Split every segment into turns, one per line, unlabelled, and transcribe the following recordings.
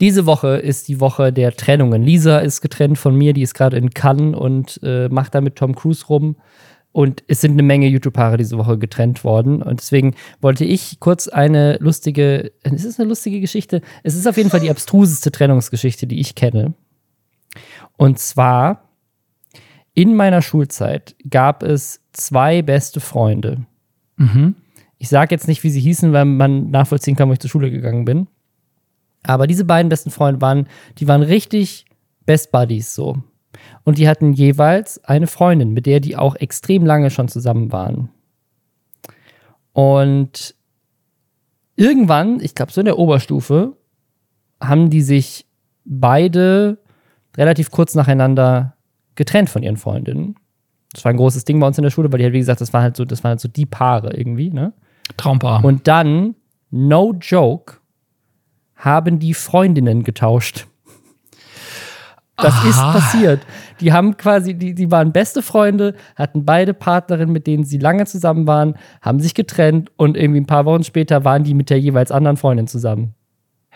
Diese Woche ist die Woche der Trennungen. Lisa ist getrennt von mir, die ist gerade in Cannes und äh, macht da mit Tom Cruise rum. Und es sind eine Menge YouTube-Paare diese Woche getrennt worden. Und deswegen wollte ich kurz eine lustige, ist es eine lustige Geschichte? Es ist auf jeden Fall die abstruseste Trennungsgeschichte, die ich kenne. Und zwar, in meiner Schulzeit gab es zwei beste Freunde.
Mhm.
Ich sage jetzt nicht, wie sie hießen, weil man nachvollziehen kann, wo ich zur Schule gegangen bin. Aber diese beiden besten Freunde waren, die waren richtig Best Buddies so. Und die hatten jeweils eine Freundin, mit der die auch extrem lange schon zusammen waren. Und irgendwann, ich glaube so in der Oberstufe, haben die sich beide relativ kurz nacheinander getrennt von ihren Freundinnen. Das war ein großes Ding bei uns in der Schule, weil die halt, wie gesagt, das war halt so, das waren halt so die Paare irgendwie, ne?
Traumpaar.
Und dann, no joke, haben die Freundinnen getauscht. Das
Aha.
ist passiert. Die haben quasi, die, die waren beste Freunde, hatten beide Partnerinnen, mit denen sie lange zusammen waren, haben sich getrennt und irgendwie ein paar Wochen später waren die mit der jeweils anderen Freundin zusammen.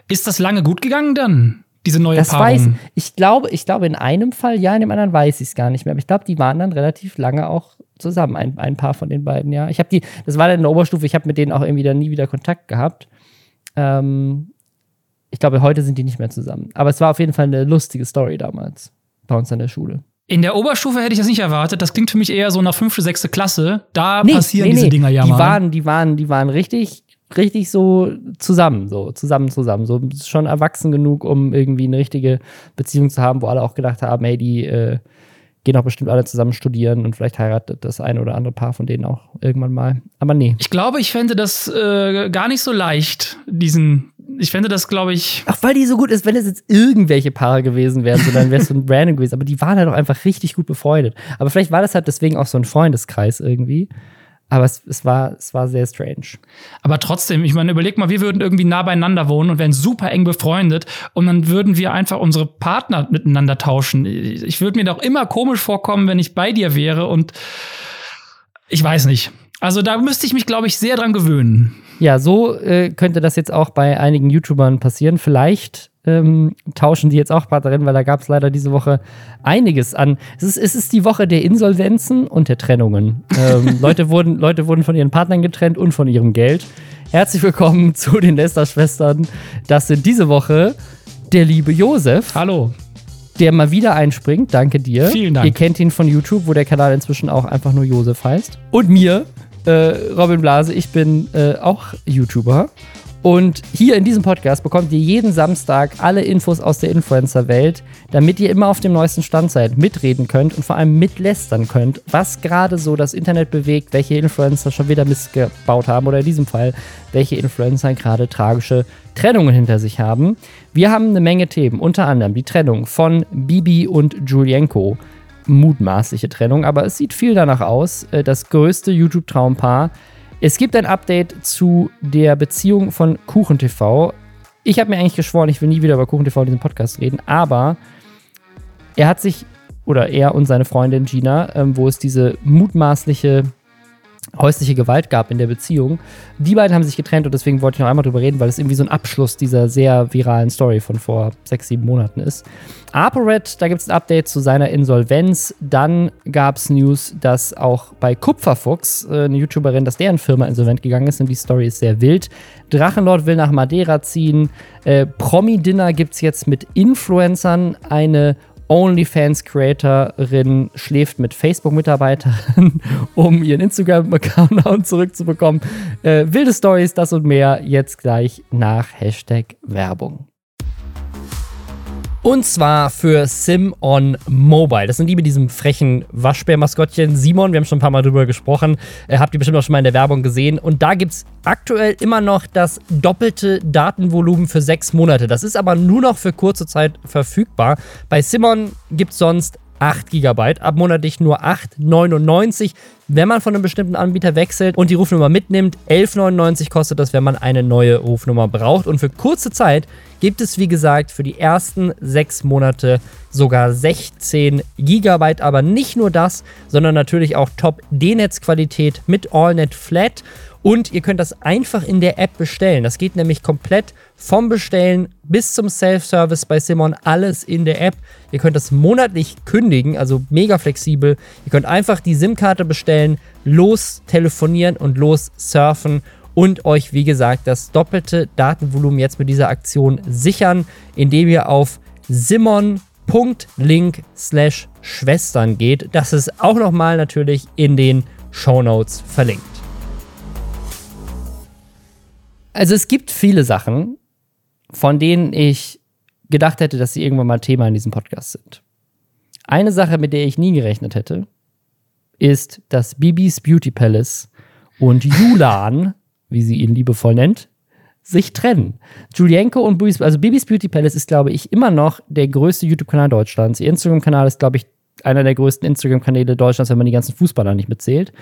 Ist das lange gut gegangen dann? Diese neue
Das
Paarung?
weiß ich. glaube, ich glaube in einem Fall ja, in dem anderen weiß ich es gar nicht mehr. Aber ich glaube, die waren dann relativ lange auch zusammen, ein, ein paar von den beiden, ja. Ich habe die, das war dann in der Oberstufe, ich habe mit denen auch irgendwie dann nie wieder Kontakt gehabt. Ähm, ich glaube, heute sind die nicht mehr zusammen. Aber es war auf jeden Fall eine lustige Story damals bei uns an der Schule.
In der Oberstufe hätte ich das nicht erwartet. Das klingt für mich eher so nach fünfte, sechste Klasse. Da passieren diese Dinger ja
die
mal.
Waren, die, waren, die waren richtig, richtig so zusammen, so zusammen, zusammen. So schon erwachsen genug, um irgendwie eine richtige Beziehung zu haben, wo alle auch gedacht haben, hey, die äh, gehen auch bestimmt alle zusammen studieren und vielleicht heiratet das eine oder andere Paar von denen auch irgendwann mal. Aber nee.
Ich glaube, ich fände das äh, gar nicht so leicht, diesen. Ich fände das, glaube ich.
Ach, weil die so gut ist, wenn es jetzt irgendwelche Paare gewesen wären, so, dann wäre es so ein Random gewesen. Aber die waren halt auch einfach richtig gut befreundet. Aber vielleicht war das halt deswegen auch so ein Freundeskreis irgendwie. Aber es, es, war, es war sehr strange.
Aber trotzdem, ich meine, überleg mal, wir würden irgendwie nah beieinander wohnen und wären super eng befreundet und dann würden wir einfach unsere Partner miteinander tauschen. Ich würde mir doch immer komisch vorkommen, wenn ich bei dir wäre und ich weiß nicht. Also da müsste ich mich, glaube ich, sehr dran gewöhnen.
Ja, so äh, könnte das jetzt auch bei einigen YouTubern passieren. Vielleicht ähm, tauschen die jetzt auch Partnerinnen, weil da gab es leider diese Woche einiges an. Es ist, es ist die Woche der Insolvenzen und der Trennungen. Ähm, Leute, wurden, Leute wurden von ihren Partnern getrennt und von ihrem Geld. Herzlich willkommen zu den Lester-Schwestern. Das sind diese Woche der liebe Josef,
Hallo.
der mal wieder einspringt. Danke dir.
Vielen Dank.
Ihr kennt ihn von YouTube, wo der Kanal inzwischen auch einfach nur Josef heißt. Und mir, äh, Robin Blase, ich bin äh, auch YouTuber. Und hier in diesem Podcast bekommt ihr jeden Samstag alle Infos aus der Influencer-Welt, damit ihr immer auf dem neuesten Stand seid, mitreden könnt und vor allem mitlästern könnt, was gerade so das Internet bewegt, welche Influencer schon wieder missgebaut haben oder in diesem Fall, welche Influencer gerade tragische Trennungen hinter sich haben. Wir haben eine Menge Themen, unter anderem die Trennung von Bibi und Julienko. Mutmaßliche Trennung, aber es sieht viel danach aus. Äh, Das größte YouTube-Traumpaar. Es gibt ein Update zu der Beziehung von KuchenTV. Ich habe mir eigentlich geschworen, ich will nie wieder über KuchenTV in diesem Podcast reden, aber er hat sich, oder er und seine Freundin Gina, ähm, wo es diese mutmaßliche häusliche Gewalt gab in der Beziehung. Die beiden haben sich getrennt und deswegen wollte ich noch einmal drüber reden, weil es irgendwie so ein Abschluss dieser sehr viralen Story von vor sechs, sieben Monaten ist. ApoRed, da gibt es ein Update zu seiner Insolvenz. Dann gab es News, dass auch bei Kupferfuchs, äh, eine YouTuberin, dass deren Firma insolvent gegangen ist und die Story ist sehr wild. Drachenlord will nach Madeira ziehen. Äh, Promi-Dinner gibt es jetzt mit Influencern. Eine OnlyFans-Creatorin schläft mit Facebook-Mitarbeitern, um ihren Instagram-Account zurückzubekommen. Äh, wilde Stories, das und mehr jetzt gleich nach Hashtag Werbung. Und zwar für Sim on Mobile. Das sind die mit diesem frechen Waschbär-Maskottchen Simon. Wir haben schon ein paar Mal drüber gesprochen. Äh, habt ihr bestimmt auch schon mal in der Werbung gesehen. Und da gibt es aktuell immer noch das doppelte Datenvolumen für sechs Monate. Das ist aber nur noch für kurze Zeit verfügbar. Bei Simon gibt es sonst 8 GB, ab monatlich nur 8,99. Wenn man von einem bestimmten Anbieter wechselt und die Rufnummer mitnimmt, 11,99 kostet das, wenn man eine neue Rufnummer braucht. Und für kurze Zeit gibt es, wie gesagt, für die ersten sechs Monate sogar 16 GB. Aber nicht nur das, sondern natürlich auch Top-D-Netz-Qualität mit AllNet Flat. Und ihr könnt das einfach in der App bestellen. Das geht nämlich komplett vom Bestellen bis zum Self-Service bei Simon. Alles in der App. Ihr könnt das monatlich kündigen, also mega flexibel. Ihr könnt einfach die SIM-Karte bestellen, los telefonieren und los surfen und euch, wie gesagt, das doppelte Datenvolumen jetzt mit dieser Aktion sichern, indem ihr auf simon.link slash Schwestern geht. Das ist auch nochmal natürlich in den Show Notes verlinkt. Also es gibt viele Sachen, von denen ich gedacht hätte, dass sie irgendwann mal Thema in diesem Podcast sind. Eine Sache, mit der ich nie gerechnet hätte, ist, dass Bibis Beauty Palace und Julan wie sie ihn liebevoll nennt, sich trennen. Julienko und Bibis, also Bibis Beauty Palace ist, glaube ich, immer noch der größte YouTube-Kanal Deutschlands. Ihr Instagram-Kanal ist, glaube ich, einer der größten Instagram-Kanäle Deutschlands, wenn man die ganzen Fußballer nicht mitzählt.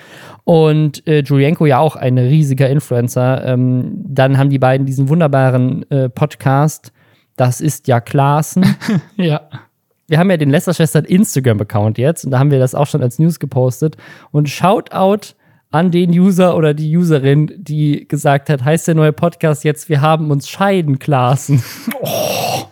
Und äh, Julienko ja auch ein riesiger Influencer. Ähm, dann haben die beiden diesen wunderbaren äh, Podcast. Das ist ja Klaassen.
ja.
Wir haben ja den Lester-Schwestern Instagram-Account jetzt und da haben wir das auch schon als News gepostet. Und Shoutout an den User oder die Userin, die gesagt hat, heißt der neue Podcast jetzt, wir haben uns scheiden, Klassen. Oh.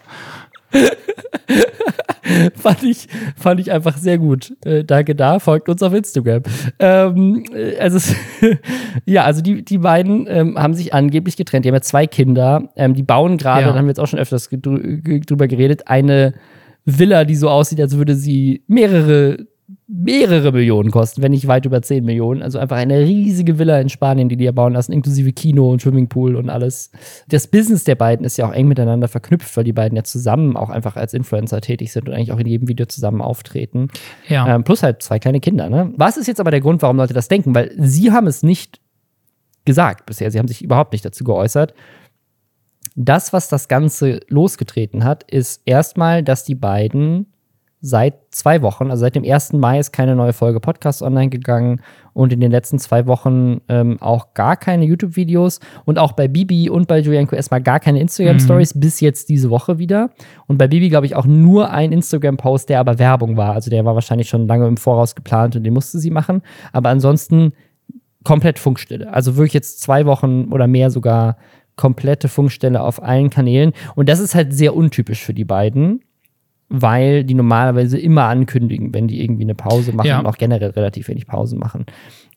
fand, ich, fand ich einfach sehr gut. Äh, danke da, folgt uns auf Instagram. Ähm, äh, also, ja, also die, die beiden ähm, haben sich angeblich getrennt. Die haben ja zwei Kinder. Ähm, die bauen gerade, ja. da haben wir jetzt auch schon öfters drüber geredet, eine Villa, die so aussieht, als würde sie mehrere mehrere Millionen kosten, wenn nicht weit über 10 Millionen. Also einfach eine riesige Villa in Spanien, die die ja bauen lassen, inklusive Kino und Swimmingpool und alles. Das Business der beiden ist ja auch eng miteinander verknüpft, weil die beiden ja zusammen auch einfach als Influencer tätig sind und eigentlich auch in jedem Video zusammen auftreten. Ja. Ähm, plus halt zwei kleine Kinder. Ne? Was ist jetzt aber der Grund, warum Leute das denken? Weil sie haben es nicht gesagt bisher. Sie haben sich überhaupt nicht dazu geäußert. Das, was das Ganze losgetreten hat, ist erstmal, dass die beiden seit zwei Wochen, also seit dem 1. Mai ist keine neue Folge Podcast online gegangen und in den letzten zwei Wochen ähm, auch gar keine YouTube-Videos und auch bei Bibi und bei Julianko erstmal gar keine Instagram-Stories mhm. bis jetzt diese Woche wieder. Und bei Bibi, glaube ich, auch nur ein Instagram-Post, der aber Werbung war. Also der war wahrscheinlich schon lange im Voraus geplant und den musste sie machen. Aber ansonsten komplett Funkstille. Also wirklich jetzt zwei Wochen oder mehr sogar komplette Funkstelle auf allen Kanälen. Und das ist halt sehr untypisch für die beiden weil die normalerweise immer ankündigen, wenn die irgendwie eine Pause machen ja. und auch generell relativ wenig Pausen machen.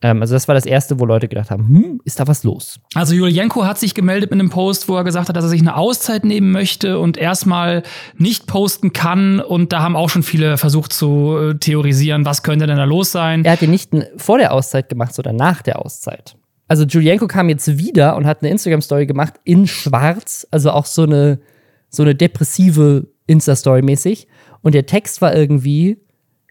Ähm, also das war das Erste, wo Leute gedacht haben, hm, ist da was los?
Also Julienko hat sich gemeldet mit einem Post, wo er gesagt hat, dass er sich eine Auszeit nehmen möchte und erstmal nicht posten kann. Und da haben auch schon viele versucht zu äh, theorisieren, was könnte denn da los sein.
Er hat den nicht vor der Auszeit gemacht, sondern nach der Auszeit. Also Julienko kam jetzt wieder und hat eine Instagram-Story gemacht in schwarz, also auch so eine, so eine depressive Insta-Story-mäßig. Und der Text war irgendwie,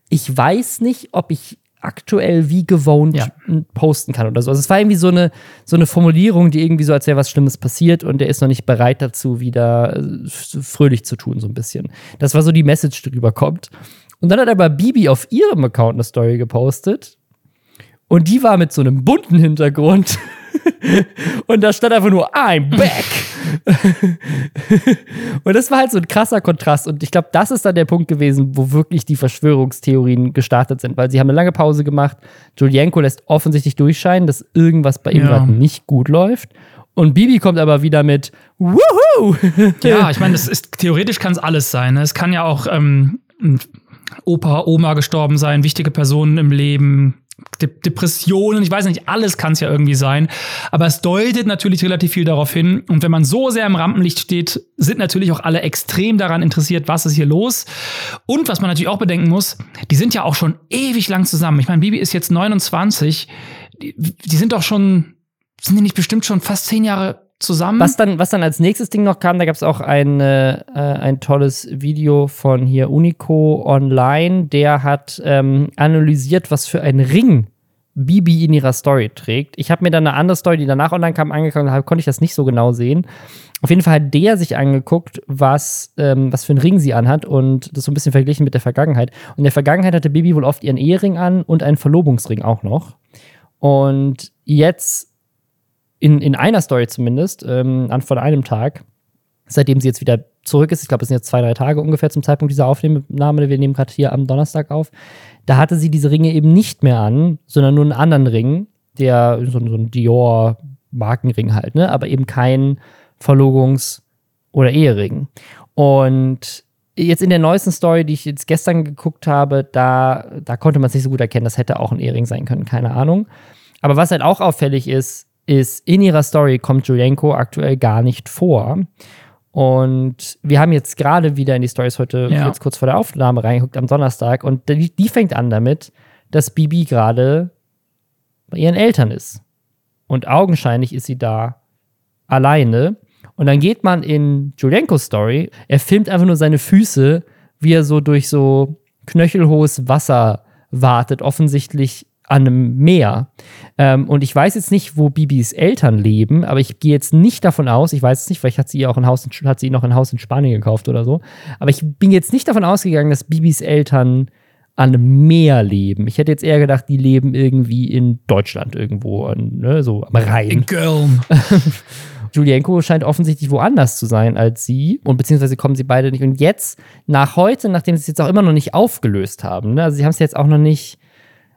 ich weiß nicht, ob ich aktuell wie gewohnt ja. posten kann oder so. Also es war irgendwie so eine, so eine Formulierung, die irgendwie so, als wäre was Schlimmes passiert und der ist noch nicht bereit dazu, wieder äh, fröhlich zu tun, so ein bisschen. Das war so die Message, die drüber kommt. Und dann hat aber Bibi auf ihrem Account eine Story gepostet und die war mit so einem bunten Hintergrund. und da stand einfach nur I'm back. und das war halt so ein krasser Kontrast. Und ich glaube, das ist dann der Punkt gewesen, wo wirklich die Verschwörungstheorien gestartet sind, weil sie haben eine lange Pause gemacht. Julienko lässt offensichtlich durchscheinen, dass irgendwas bei ihm ja. gerade nicht gut läuft. Und Bibi kommt aber wieder mit Wuhu!
ja, ich meine, theoretisch kann es alles sein. Ne? Es kann ja auch ähm, Opa, Oma gestorben sein, wichtige Personen im Leben, De Depressionen, ich weiß nicht, alles kann es ja irgendwie sein. Aber es deutet natürlich relativ viel darauf hin. Und wenn man so sehr im Rampenlicht steht, sind natürlich auch alle extrem daran interessiert, was ist hier los. Und was man natürlich auch bedenken muss, die sind ja auch schon ewig lang zusammen. Ich meine, Bibi ist jetzt 29. Die, die sind doch schon, sind die nicht bestimmt schon fast zehn Jahre zusammen.
Was dann, was dann als nächstes Ding noch kam, da gab es auch ein, äh, ein tolles Video von hier Unico Online, der hat ähm, analysiert, was für ein Ring Bibi in ihrer Story trägt. Ich habe mir dann eine andere Story, die danach online kam, angeguckt, da konnte ich das nicht so genau sehen. Auf jeden Fall hat der sich angeguckt, was, ähm, was für einen Ring sie anhat und das so ein bisschen verglichen mit der Vergangenheit. Und in der Vergangenheit hatte Bibi wohl oft ihren Ehering an und einen Verlobungsring auch noch. Und jetzt in, in einer Story zumindest, ähm, an von einem Tag, seitdem sie jetzt wieder zurück ist, ich glaube, es sind jetzt zwei, drei Tage ungefähr zum Zeitpunkt dieser Aufnahme, wir nehmen gerade hier am Donnerstag auf, da hatte sie diese Ringe eben nicht mehr an, sondern nur einen anderen Ring, der so, so ein Dior Markenring halt, ne? Aber eben kein Verlogungs- oder Ehering. Und jetzt in der neuesten Story, die ich jetzt gestern geguckt habe, da, da konnte man es nicht so gut erkennen, das hätte auch ein Ehering sein können, keine Ahnung. Aber was halt auch auffällig ist, ist, in ihrer Story kommt Julienko aktuell gar nicht vor. Und wir haben jetzt gerade wieder in die Stories heute
Ja.
jetzt kurz vor der Aufnahme reingeguckt am Donnerstag und die, die fängt an damit, dass Bibi gerade bei ihren Eltern ist. Und augenscheinlich ist sie da alleine. Und dann geht man in Julienkos Story, er filmt einfach nur seine Füße, wie er so durch so knöchelhohes Wasser wartet, offensichtlich an einem Meer. Ähm, und ich weiß jetzt nicht, wo Bibis Eltern leben, aber ich gehe jetzt nicht davon aus, ich weiß es nicht, vielleicht hat sie ihr auch ein Haus in, hat sie noch ein Haus in Spanien gekauft oder so, aber ich bin jetzt nicht davon ausgegangen, dass Bibis Eltern an einem Meer leben. Ich hätte jetzt eher gedacht, die leben irgendwie in Deutschland irgendwo, an, ne, so am Rhein.
In Köln.
Julienko scheint offensichtlich woanders zu sein als sie und beziehungsweise kommen sie beide nicht. Und jetzt, nach heute, nachdem sie es jetzt auch immer noch nicht aufgelöst haben, ne, also sie haben es jetzt auch noch nicht,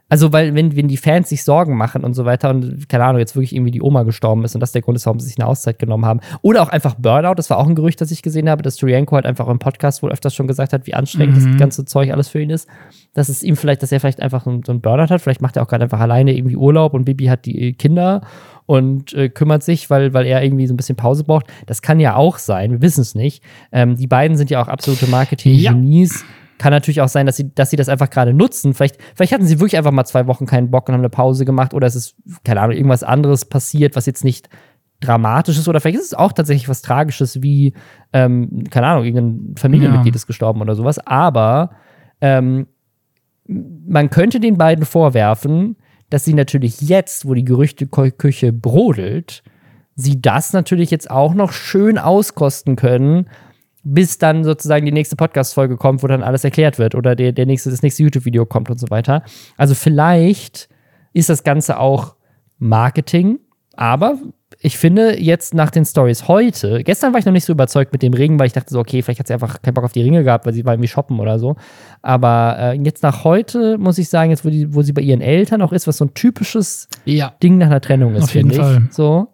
also weil wenn, wenn die Fans sich Sorgen machen und so weiter und keine Ahnung, jetzt wirklich irgendwie die Oma gestorben ist und das der Grund ist, warum sie sich eine Auszeit genommen haben. Oder auch einfach Burnout, das war auch ein Gerücht, das ich gesehen habe, dass Julienko halt einfach im Podcast wohl öfters schon gesagt hat, wie anstrengend das ganze Zeug alles für ihn ist. Dass es ihm vielleicht, dass er vielleicht einfach so ein so ein Burnout hat, vielleicht macht er auch gerade einfach alleine irgendwie Urlaub und Bibi hat die Kinder und äh, kümmert sich, weil, weil er irgendwie so ein bisschen Pause braucht. Das kann ja auch sein, wir wissen es nicht. Ähm, die beiden sind ja auch absolute Marketing-Genies. Kann natürlich auch sein, dass sie, dass sie das einfach gerade nutzen. Vielleicht, vielleicht hatten sie wirklich einfach mal zwei Wochen keinen Bock und haben eine Pause gemacht oder es ist, keine Ahnung, irgendwas anderes passiert, was jetzt nicht dramatisch ist oder vielleicht ist es auch tatsächlich was Tragisches wie, ähm, keine Ahnung, irgendein Familienmitglied
Ja.
ist gestorben oder sowas. Aber ähm, man könnte den beiden vorwerfen, dass sie natürlich jetzt, wo die Gerüchteküche brodelt, sie das natürlich jetzt auch noch schön auskosten können, bis dann sozusagen die nächste Podcast-Folge kommt, wo dann alles erklärt wird oder der, der nächste, das nächste YouTube-Video kommt und so weiter. Also vielleicht ist das Ganze auch Marketing, aber ich finde jetzt nach den Stories heute, gestern war ich noch nicht so überzeugt mit dem Ring, weil ich dachte so, okay, vielleicht hat sie einfach keinen Bock auf die Ringe gehabt, weil sie war irgendwie shoppen oder so. Aber äh, jetzt nach heute muss ich sagen, jetzt wo, die, wo sie bei ihren Eltern auch ist, was so ein typisches
Ja.
Ding nach einer Trennung ist, finde ich. So,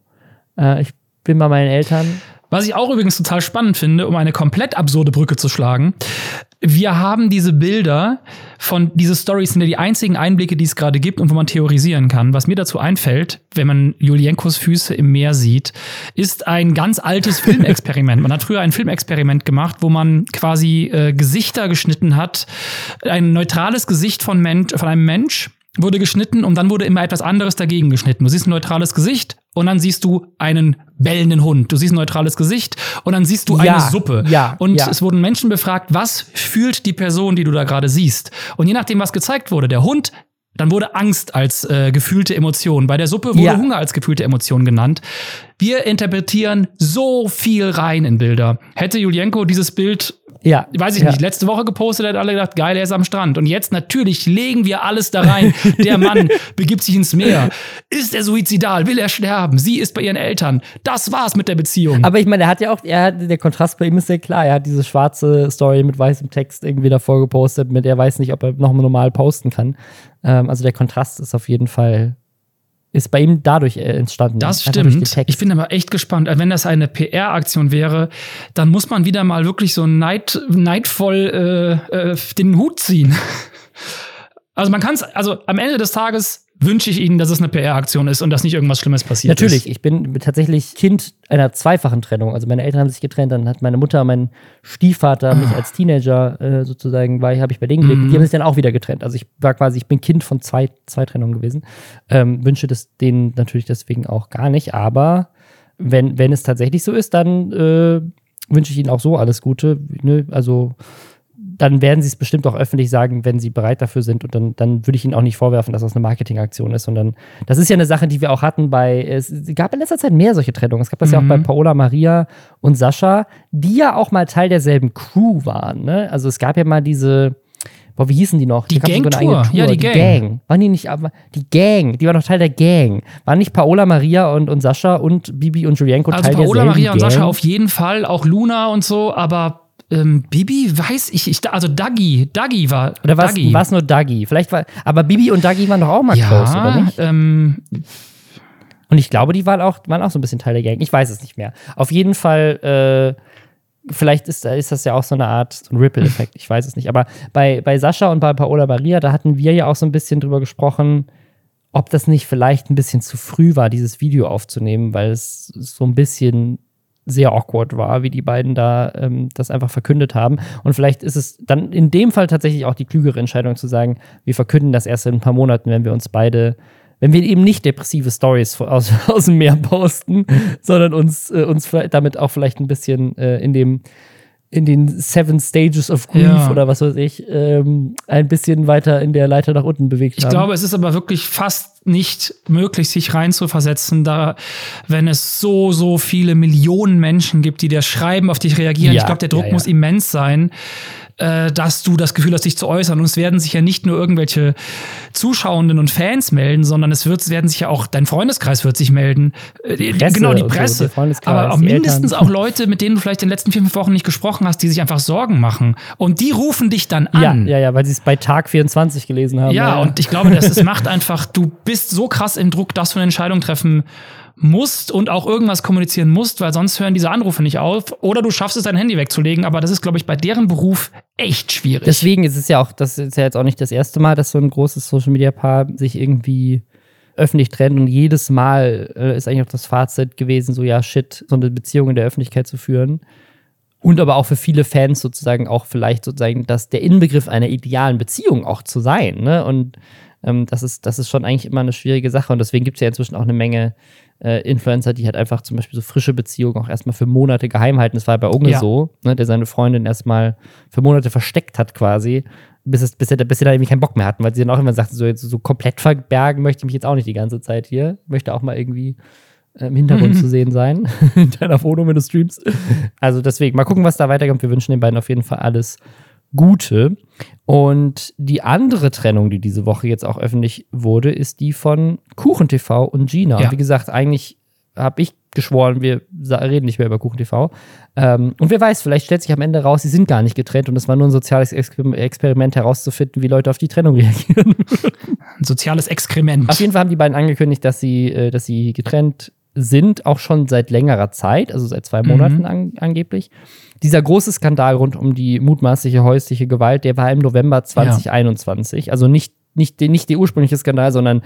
äh, ich bin bei meinen Eltern.
Was ich auch übrigens total spannend finde, um eine komplett absurde Brücke zu schlagen. Wir haben diese Bilder von diese Stories sind ja die einzigen Einblicke, die es gerade gibt und wo man theorisieren kann. Was mir dazu einfällt, wenn man Julienkos Füße im Meer sieht, ist ein ganz altes Filmexperiment. Man hat früher ein Filmexperiment gemacht, wo man quasi äh, Gesichter geschnitten hat, ein neutrales Gesicht von, Mensch, von einem Mensch wurde geschnitten und dann wurde immer etwas anderes dagegen geschnitten. Du siehst ein neutrales Gesicht und dann siehst du einen bellenden Hund. Du siehst ein neutrales Gesicht und dann siehst du
Ja,
eine Suppe.
ja,
und
ja.
es wurden Menschen befragt, was fühlt die Person, die du da gerade siehst? Und je nachdem, was gezeigt wurde, der Hund, dann wurde Angst als äh, gefühlte Emotion. Bei der Suppe wurde. Hunger als gefühlte Emotion genannt. Wir interpretieren so viel rein in Bilder. Hätte Julienko dieses Bild
Ja.
weiß ich
ja.
nicht, letzte Woche gepostet, hat alle gedacht, geil, er ist am Strand. Und jetzt natürlich legen wir alles da rein. Der Mann begibt sich ins Meer. Ist er suizidal? Will er sterben? Sie ist bei ihren Eltern. Das war's mit der Beziehung.
Aber ich meine, er hat ja auch, er hat, der Kontrast bei ihm ist sehr klar. Er hat diese schwarze Story mit weißem Text irgendwie davor gepostet, mit er weiß nicht, ob er noch mal normal posten kann. Ähm, also der Kontrast ist auf jeden Fall, ist bei ihm dadurch äh, entstanden.
Das stimmt. Ich bin aber echt gespannt. Also Wenn das eine PR-Aktion wäre, dann muss man wieder mal wirklich so neid, neidvoll äh, äh, den Hut ziehen. Also man kann es, also am Ende des Tages wünsche ich Ihnen, dass es eine PR-Aktion ist und dass nicht irgendwas Schlimmes passiert
Natürlich,
ist.
ich bin tatsächlich Kind einer zweifachen Trennung. Also meine Eltern haben sich getrennt, dann hat meine Mutter, mein Stiefvater mich als Teenager äh, sozusagen, war, habe ich bei denen gelebt. Die haben sich dann auch wieder getrennt. Also ich war quasi, ich bin Kind von zwei, zwei Trennungen gewesen. Ähm, wünsche das denen natürlich deswegen auch gar nicht. Aber wenn, wenn es tatsächlich so ist, dann äh, wünsche ich ihnen auch so alles Gute. Ne? Also dann werden sie es bestimmt auch öffentlich sagen, wenn sie bereit dafür sind. Und dann, dann würde ich ihnen auch nicht vorwerfen, dass das eine Marketingaktion ist, sondern das ist ja eine Sache, die wir auch hatten bei, es gab in letzter Zeit mehr solche Trennungen. Es gab das ja auch bei Paola Maria und Sascha, die ja auch mal Teil derselben Crew waren. Ne? Also es gab ja mal diese, boah, wie hießen die noch?
Die Gang-Tour.
eigene
Ja, die Gang.
Waren die nicht, aber die Gang, die war noch Teil der Gang. Waren nicht Paola Maria und, und Sascha und Bibi und Julienko
Also
Teil
Paola,
derselben
Maria und
Gang?
Sascha auf jeden Fall, auch Luna und so, aber ähm, Bibi weiß ich, ich also Dagi, Dagi war
Oder war es nur Dagi? Vielleicht war, aber Bibi und Dagi waren doch auch mal close, oder
Ja,
nicht?
ähm,
Und ich glaube, die waren auch, waren auch so ein bisschen Teil der Gang. Ich weiß es nicht mehr. Auf jeden Fall, äh, vielleicht ist, ist das ja auch so eine Art so ein Ripple-Effekt. Ich weiß es nicht. Aber bei, bei Sascha und bei Paola Maria, da hatten wir ja auch so ein bisschen drüber gesprochen, ob das nicht vielleicht ein bisschen zu früh war, dieses Video aufzunehmen, weil es so ein bisschen sehr awkward war, wie die beiden da ähm, das einfach verkündet haben. Und vielleicht ist es dann in dem Fall tatsächlich auch die klügere Entscheidung zu sagen, wir verkünden das erst in ein paar Monaten, wenn wir uns beide, wenn wir eben nicht depressive Stories aus, aus dem Meer posten, sondern uns, äh, uns damit auch vielleicht ein bisschen äh, in dem in den Seven Stages of Grief ja. oder was weiß ich, ähm, ein bisschen weiter in der Leiter nach unten bewegt
haben. Ich glaube, es ist aber wirklich fast nicht möglich, sich reinzuversetzen, da, wenn es so, so viele Millionen Menschen gibt, die dir schreiben, auf dich reagieren. Ja, ich glaube, der Druck ja, muss immens sein äh, dass du das Gefühl hast, dich zu äußern. Und es werden sich ja nicht nur irgendwelche Zuschauenden und Fans melden, sondern es wird, werden sich ja auch, dein Freundeskreis wird sich melden.
Äh, Presse genau, die Presse.
So, Aber auch mindestens Eltern. auch Leute, mit denen du vielleicht in den letzten vier, fünf Wochen nicht gesprochen hast, die sich einfach Sorgen machen. Und die rufen dich dann
an. Ja, ja, ja weil sie es bei Tag 24 gelesen haben.
Ja, ja. und ich glaube, das, das macht einfach, du bist so krass im Druck, dass du eine Entscheidung treffen musst und auch irgendwas kommunizieren musst, weil sonst hören diese Anrufe nicht auf. Oder du schaffst es, dein Handy wegzulegen. Aber das ist, glaube ich, bei deren Beruf echt schwierig.
Deswegen ist es ja auch, das ist ja jetzt auch nicht das erste Mal, dass so ein großes Social Media Paar sich irgendwie öffentlich trennt und jedes Mal äh, ist eigentlich auch das Fazit gewesen, so ja, shit, so eine Beziehung in der Öffentlichkeit zu führen. Und aber auch für viele Fans sozusagen auch vielleicht sozusagen, dass der Inbegriff einer idealen Beziehung auch zu sein. Ne? Und ähm, das, ist, das ist schon eigentlich immer eine schwierige Sache. Und deswegen gibt es ja inzwischen auch eine Menge äh, Influencer, die halt einfach zum Beispiel so frische Beziehungen auch erstmal für Monate geheim halten. Das war bei Unge ja. so, ne, der seine Freundin erstmal für Monate versteckt hat quasi, bis, es, bis, er, bis sie da irgendwie keinen Bock mehr hatten, weil sie dann auch immer sagten, so, jetzt, so komplett verbergen möchte ich mich jetzt auch nicht die ganze Zeit hier. Möchte auch mal irgendwie im Hintergrund zu sehen sein, in deiner Wohnung, wenn du streamst. Also deswegen, mal gucken, was da weiterkommt. Wir wünschen den beiden auf jeden Fall alles Gute. Und die andere Trennung, die diese Woche jetzt auch öffentlich wurde, ist die von KuchenTV und Gina. Ja. Wie gesagt, eigentlich habe ich geschworen, wir reden nicht mehr über KuchenTV. Ähm, und wer weiß, vielleicht stellt sich am Ende raus, sie sind gar nicht getrennt und es war nur ein soziales Experiment herauszufinden, wie Leute auf die Trennung reagieren.
Ein soziales Exkrement.
Auf jeden Fall haben die beiden angekündigt, dass sie, äh, dass sie getrennt sind, auch schon seit längerer Zeit, also seit zwei Monaten mhm. an, angeblich. Dieser große Skandal rund um die mutmaßliche häusliche Gewalt, der war im November 2021. Ja. Also nicht, nicht, nicht der ursprüngliche Skandal, sondern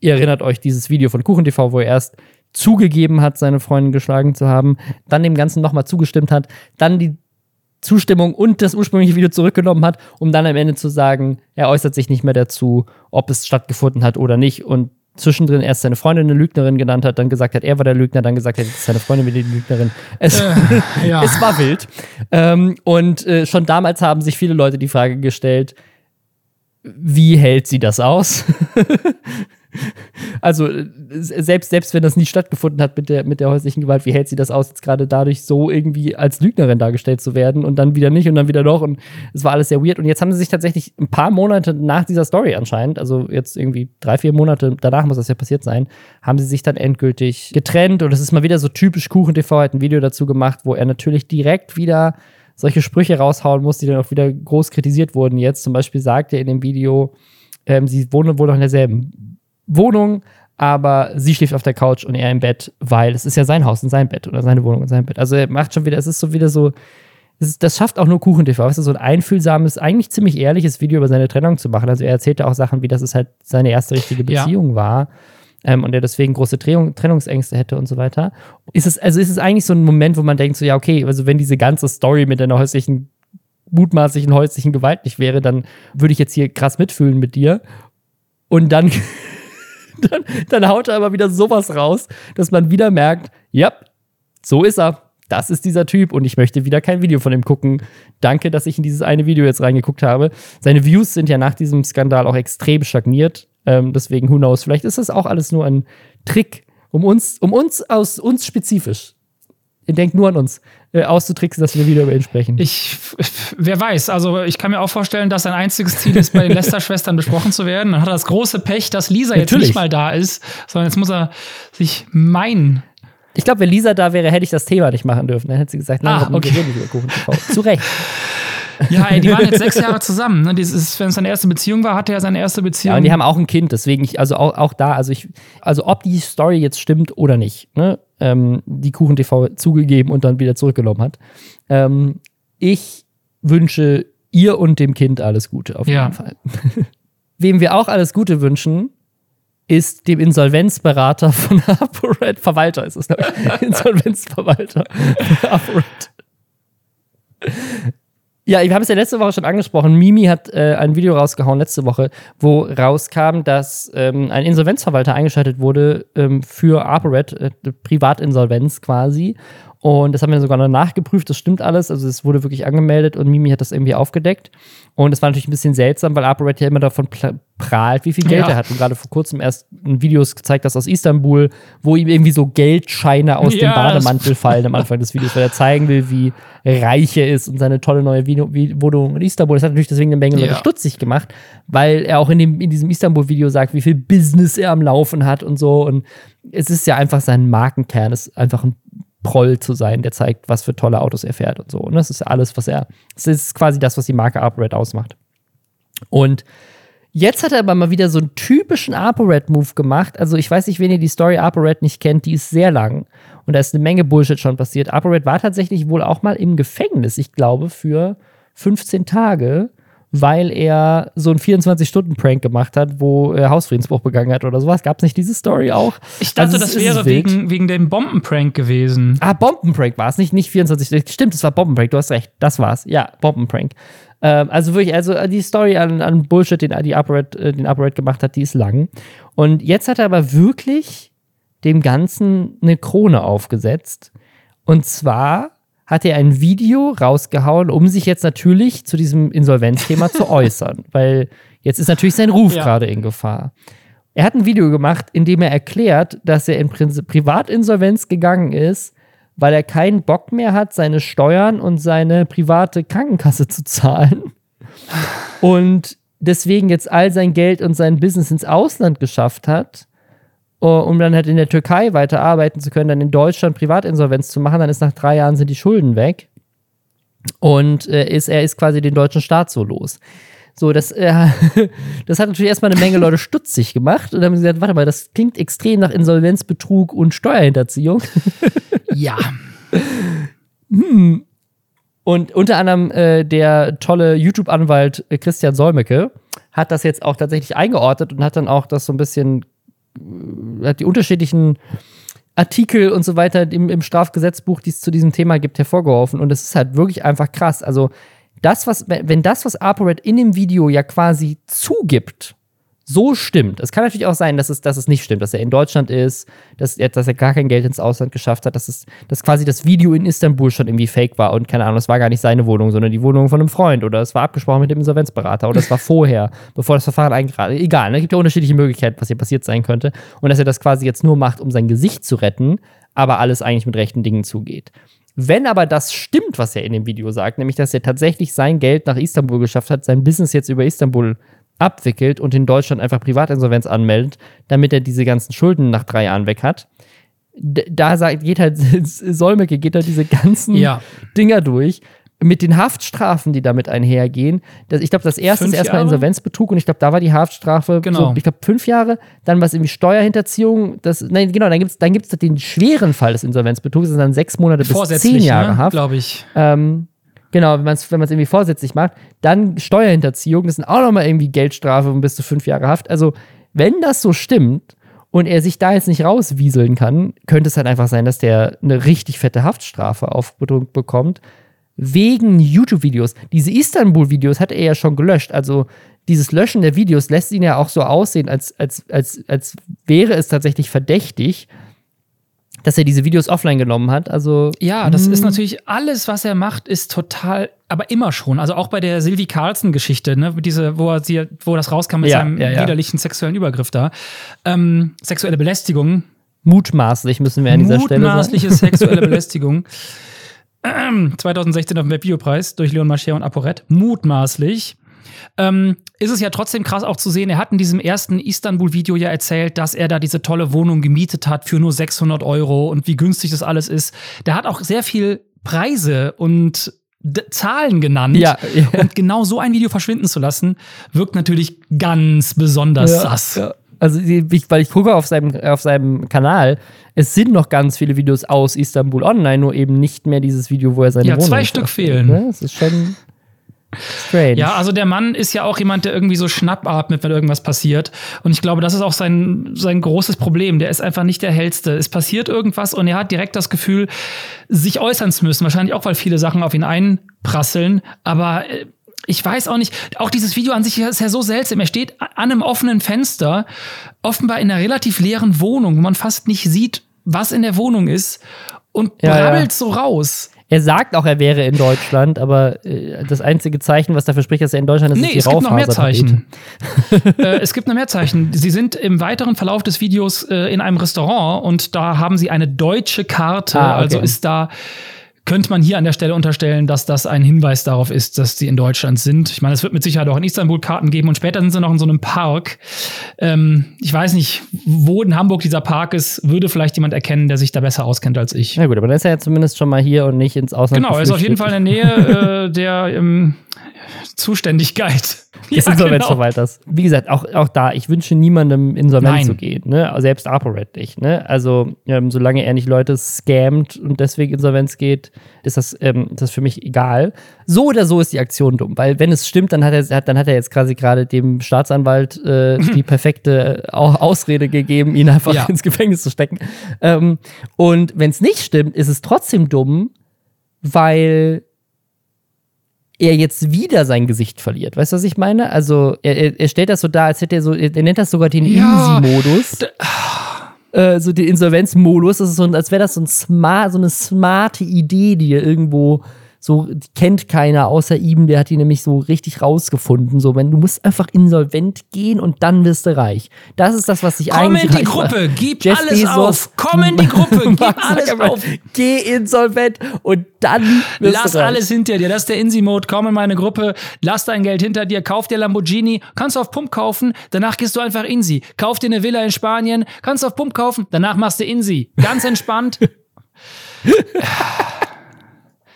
ihr erinnert euch dieses Video von KuchenTV, wo er erst zugegeben hat, seine Freundin geschlagen zu haben, dann dem Ganzen nochmal zugestimmt hat, dann die Zustimmung und das ursprüngliche Video zurückgenommen hat, um dann am Ende zu sagen, er äußert sich nicht mehr dazu, ob es stattgefunden hat oder nicht. Und zwischendrin erst seine Freundin eine Lügnerin genannt hat, dann gesagt hat, er war der Lügner, dann gesagt hat, jetzt ist seine Freundin wieder die Lügnerin. Es, äh, ja. es war wild. Ähm, und äh, schon damals haben sich viele Leute die Frage gestellt, wie hält sie das aus? also äh, selbst, selbst wenn das nie stattgefunden hat mit der, mit der häuslichen Gewalt, wie hält sie das aus, jetzt gerade dadurch so irgendwie als Lügnerin dargestellt zu werden und dann wieder nicht und dann wieder doch und es war alles sehr weird und jetzt haben sie sich tatsächlich ein paar Monate nach dieser Story anscheinend, also jetzt irgendwie drei, vier Monate danach muss das ja passiert sein, haben sie sich dann endgültig getrennt und es ist mal wieder so typisch Kuchen TV hat ein Video dazu gemacht, wo er natürlich direkt wieder solche Sprüche raushauen muss, die dann auch wieder groß kritisiert wurden jetzt. Zum Beispiel sagt er in dem Video, ähm, sie wohnen wohl noch in derselben Wohnung, aber sie schläft auf der Couch und er im Bett, weil es ist ja sein Haus und sein Bett oder seine Wohnung und sein Bett. Also er macht schon wieder, es ist so wieder so, ist, das schafft auch nur KuchenTV, weißt du, so ein einfühlsames, eigentlich ziemlich ehrliches Video über seine Trennung zu machen. Also er erzählte auch Sachen, wie das es halt seine erste richtige Beziehung ja. war. Ähm, und er deswegen große Trennung, Trennungsängste hätte und so weiter. Ist es, also ist es eigentlich so ein Moment, wo man denkt, so, ja, okay, also wenn diese ganze Story mit einer häuslichen, mutmaßlichen häuslichen Gewalt nicht wäre, dann würde ich jetzt hier krass mitfühlen mit dir. Und dann dann, dann haut er aber wieder sowas raus, dass man wieder merkt, ja, so ist er. Das ist dieser Typ und ich möchte wieder kein Video von ihm gucken. Danke, dass ich in dieses eine Video jetzt reingeguckt habe. Seine Views sind ja nach diesem Skandal auch extrem stagniert. Ähm, deswegen, who knows, vielleicht ist das auch alles nur ein Trick, um uns, um uns aus uns spezifisch Ihr denkt nur an uns, äh, auszutricksen, dass wir wieder über ihn sprechen.
Ich, wer weiß, also ich kann mir auch vorstellen, dass sein einziges Ziel ist, bei den Lester-Schwestern besprochen zu werden. Dann hat er das große Pech, dass Lisa Natürlich. jetzt nicht mal da ist, sondern jetzt muss er sich meinen.
Ich glaube, wenn Lisa da wäre, hätte ich das Thema nicht machen dürfen. Dann hätte sie gesagt, nein,
ah, okay. wir
reden nicht über Kuchen TV. Zu Recht.
Ja, ey, die waren jetzt sechs Jahre zusammen. Ne? Dieses, wenn es seine erste Beziehung war, hatte er seine erste Beziehung.
Ja, und die haben auch ein Kind, deswegen, ich, also auch, auch da, also ich, also ob die Story jetzt stimmt oder nicht, ne? Ähm, die Kuchen TV zugegeben und dann wieder zurückgenommen hat. Ähm, ich wünsche ihr und dem Kind alles Gute auf jeden
Ja.
Fall. Wem wir auch alles Gute wünschen, ist dem Insolvenzberater von ApoRed, Verwalter ist es, glaub ich. Insolvenzverwalter von ApoRed. Ja, wir haben es ja letzte Woche schon angesprochen. Mimi hat äh, ein Video rausgehauen letzte Woche, wo rauskam, dass ähm, ein Insolvenzverwalter eingeschaltet wurde ähm, für ApoRed, äh, Privatinsolvenz quasi. Und das haben wir sogar noch nachgeprüft, das stimmt alles. Also es wurde wirklich angemeldet und Mimi hat das irgendwie aufgedeckt. Und es war natürlich ein bisschen seltsam, weil ApoRed ja immer davon prahlt, wie viel Geld
Ja.
er hat. Und gerade vor kurzem erst ein Videos gezeigt, das aus Istanbul, wo ihm irgendwie so Geldscheine aus dem
Ja, das-
Bademantel fallen am Anfang des Videos, weil er zeigen will, wie reich er ist und seine tolle neue Wohnung in Istanbul. Das hat natürlich deswegen eine Menge Leute
Ja.
stutzig gemacht, weil er auch in, dem, in diesem Istanbul-Video sagt, wie viel Business er am Laufen hat und so. Und es ist ja einfach sein Markenkern, es ist einfach ein Proll zu sein, der zeigt, was für tolle Autos er fährt und so. Und das ist alles, was er. Das ist quasi das, was die Marke ApoRed ausmacht. Und jetzt hat er aber mal wieder so einen typischen ApoRed-Move gemacht. Also, ich weiß nicht, wenn ihr die Story ApoRed nicht kennt, die ist sehr lang. Und da ist eine Menge Bullshit schon passiert. ApoRed war tatsächlich wohl auch mal im Gefängnis, ich glaube, für 15 Tage, weil er so einen 24-Stunden-Prank gemacht hat, wo er Hausfriedensbruch begangen hat oder sowas. Gab es nicht diese Story auch?
ich dachte,
Also,
das wäre wegen, wegen dem Bombenprank gewesen.
Ah, Bombenprank war es, nicht, nicht 24. Stimmt, es war Bombenprank, du hast recht. Das war's. Ja, Bombenprank. Ähm, also wirklich, also die Story an, an Bullshit, den die ApoRed, äh, den ApoRed gemacht hat, die ist lang. Und jetzt hat er aber wirklich dem Ganzen eine Krone aufgesetzt. Und zwar hat er ein Video rausgehauen, um sich jetzt natürlich zu diesem Insolvenzthema zu äußern. Weil jetzt ist natürlich sein Ruf
Ja.
gerade in Gefahr. Er hat ein Video gemacht, in dem er erklärt, dass er in Prinzip Privatinsolvenz gegangen ist, weil er keinen Bock mehr hat, seine Steuern und seine private Krankenkasse zu zahlen. Und deswegen jetzt all sein Geld und sein Business ins Ausland geschafft hat, um dann halt in der Türkei weiter arbeiten zu können, dann in Deutschland Privatinsolvenz zu machen. Dann ist nach drei Jahren sind die Schulden weg. Und äh, ist, er ist quasi den deutschen Staat so los. So, das, äh, das hat natürlich erstmal eine Menge Leute stutzig gemacht und dann haben sie gesagt, warte mal, das klingt extrem nach Insolvenz, Betrug und Steuerhinterziehung.
Ja.
Und unter anderem äh, der tolle YouTube-Anwalt äh, Christian Solmecke hat das jetzt auch tatsächlich eingeordnet und hat dann auch das so ein bisschen, hat die unterschiedlichen Artikel und so weiter im, im Strafgesetzbuch, die es zu diesem Thema gibt, hervorgeworfen. Und es ist halt wirklich einfach krass. Also, das, was, wenn wenn das, was ApoRed in dem Video ja quasi zugibt, so stimmt. Es kann natürlich auch sein, dass es, dass es nicht stimmt, dass er in Deutschland ist, dass er, dass er gar kein Geld ins Ausland geschafft hat, dass, es, dass quasi das Video in Istanbul schon irgendwie fake war und keine Ahnung, es war gar nicht seine Wohnung, sondern die Wohnung von einem Freund oder es war abgesprochen mit dem Insolvenzberater oder es war vorher, bevor das Verfahren eingetragen Egal, ne? es gibt ja unterschiedliche Möglichkeiten, was hier passiert sein könnte und dass er das quasi jetzt nur macht, um sein Gesicht zu retten, aber alles eigentlich mit rechten Dingen zugeht. Wenn aber das stimmt, was er in dem Video sagt, nämlich dass er tatsächlich sein Geld nach Istanbul geschafft hat, sein Business jetzt über Istanbul abwickelt und in Deutschland einfach Privatinsolvenz anmeldet, damit er diese ganzen Schulden nach drei Jahren weg hat. Da sagt, geht halt Solmecke, geht halt diese ganzen
Ja.
Dinger durch. Mit den Haftstrafen, die damit einhergehen. Das, ich glaube, das erste
Fünf
ist erstmal
Jahre?
Insolvenzbetrug und ich glaube, da war die Haftstrafe,
Genau.
so, ich glaube, fünf Jahre. Dann was irgendwie Steuerhinterziehung. Das, nein, genau, dann gibt es dann gibt's den schweren Fall des Insolvenzbetrugs, das sind dann sechs Monate bis zehn Jahre
ne?
Haft.
glaube ich.
Ähm, genau, wenn man es wenn irgendwie vorsätzlich macht. Dann Steuerhinterziehung, das sind auch nochmal irgendwie Geldstrafe und bis zu fünf Jahre Haft. Also, wenn das so stimmt und er sich da jetzt nicht rauswieseln kann, könnte es halt einfach sein, dass der eine richtig fette Haftstrafe aufgedrückt bekommt. Wegen YouTube-Videos. Diese Istanbul-Videos hat er ja schon gelöscht. Also, dieses Löschen der Videos lässt ihn ja auch so aussehen, als, als, als, als wäre es tatsächlich verdächtig, dass er diese Videos offline genommen hat. Also,
Ja, das ist natürlich alles, was er macht, ist total, aber immer schon. Also auch bei der Sylvie Carlson-Geschichte, ne, diese, wo er sie, wo das rauskam mit
Ja,
seinem
ja, ja.
widerlichen sexuellen Übergriff da. Ähm, sexuelle Belästigung,
mutmaßlich müssen wir an dieser Stelle sagen.
mutmaßliche sexuelle Belästigung. Ähm, 2016 auf dem Webvideopreis durch Leon Mascher und ApoRed. Mutmaßlich. Ähm, ist es ja trotzdem krass auch zu sehen, er hat in diesem ersten Istanbul-Video ja erzählt, dass er da diese tolle Wohnung gemietet hat für nur 600 Euro und wie günstig das alles ist. Der hat auch sehr viel Preise und Zahlen genannt.
Ja, ja.
Und genau so ein Video verschwinden zu lassen, wirkt natürlich ganz besonders
Ja,
sass.
ja. Also, ich, weil ich gucke auf seinem, auf seinem Kanal, es sind noch ganz viele Videos aus Istanbul online, nur eben nicht mehr dieses Video, wo er seine
Ja,
Wohnung
zwei Stück fehlen.
Ne? Das ist schon strange.
Ja, also der Mann ist ja auch jemand, der irgendwie so schnappatmet, wenn irgendwas passiert. Und ich glaube, das ist auch sein, sein großes Problem. Der ist einfach nicht der hellste. Es passiert irgendwas und er hat direkt das Gefühl, sich äußern zu müssen. Wahrscheinlich auch, weil viele Sachen auf ihn einprasseln. Aber äh, ich weiß auch nicht, auch dieses Video an sich ist ja so seltsam. Er steht an einem offenen Fenster, offenbar in einer relativ leeren Wohnung, wo man fast nicht sieht, was in der Wohnung ist. Und
Ja, ja.
brabbelt so raus.
Er sagt auch, er wäre in Deutschland, aber äh, das einzige Zeichen, was dafür spricht, dass er in Deutschland ist,
Nee,
ist die
es gibt noch mehr. Zeichen. äh, es gibt noch mehr Zeichen. Sie sind im weiteren Verlauf des Videos äh, in einem Restaurant und da haben sie eine deutsche Karte.
Ah, okay.
Also ist da, könnte man hier an der Stelle unterstellen, dass das ein Hinweis darauf ist, dass sie in Deutschland sind. Ich meine, es wird mit Sicherheit auch in Istanbul Karten geben und später sind sie noch in so einem Park. Ähm, ich weiß nicht, wo in Hamburg dieser Park ist, würde vielleicht jemand erkennen, der sich da besser auskennt als ich.
Na gut, aber dann ist ja zumindest schon mal hier und nicht ins Ausland.
Genau, er ist auf jeden Fall in der Nähe äh, der ähm, Zuständigkeit
des
Ja, genau.
Insolvenzverwalters. Wie gesagt, auch, auch da, ich wünsche niemandem insolvent
Nein.
zu gehen. Ne? Selbst ApoRed nicht. Ne? Also, ähm, solange er nicht Leute scammt und deswegen Insolvenz geht, ist das, ähm, das für mich egal. So oder so ist die Aktion dumm, weil wenn es stimmt, dann hat er, dann hat er jetzt quasi gerade dem Staatsanwalt äh, die perfekte Au- Ausrede gegeben, ihn einfach
Ja.
ins Gefängnis zu stecken. Ähm, und wenn es nicht stimmt, ist es trotzdem dumm, weil er jetzt wieder sein Gesicht verliert. Weißt du, was ich meine? Also, er, er, stellt das so dar, als hätte er so, er nennt das sogar den
Ja.
Easy-Modus. Äh, so den Insolvenzmodus. Das ist so, als wäre das so, ein smart, so eine smarte Idee, die er irgendwo so kennt keiner außer ihm. Der hat die nämlich so richtig rausgefunden. So, wenn du musst einfach insolvent gehen und dann wirst du reich. Das ist das, was sich
Komm
eigentlich
in die. Gruppe, gib
Jeff
alles
Bezos
auf. Komm in die Gruppe, gib alles auf.
Geh insolvent und dann wirst
Lass
du reich.
alles hinter dir. Das ist der Insi-Mode. Komm in meine Gruppe. Lass dein Geld hinter dir. Kauf dir Lamborghini. Kannst du auf Pump kaufen. Danach gehst du einfach Insi. Kauf dir eine Villa in Spanien. Kannst du auf Pump kaufen. Danach machst du Insi. Ganz entspannt.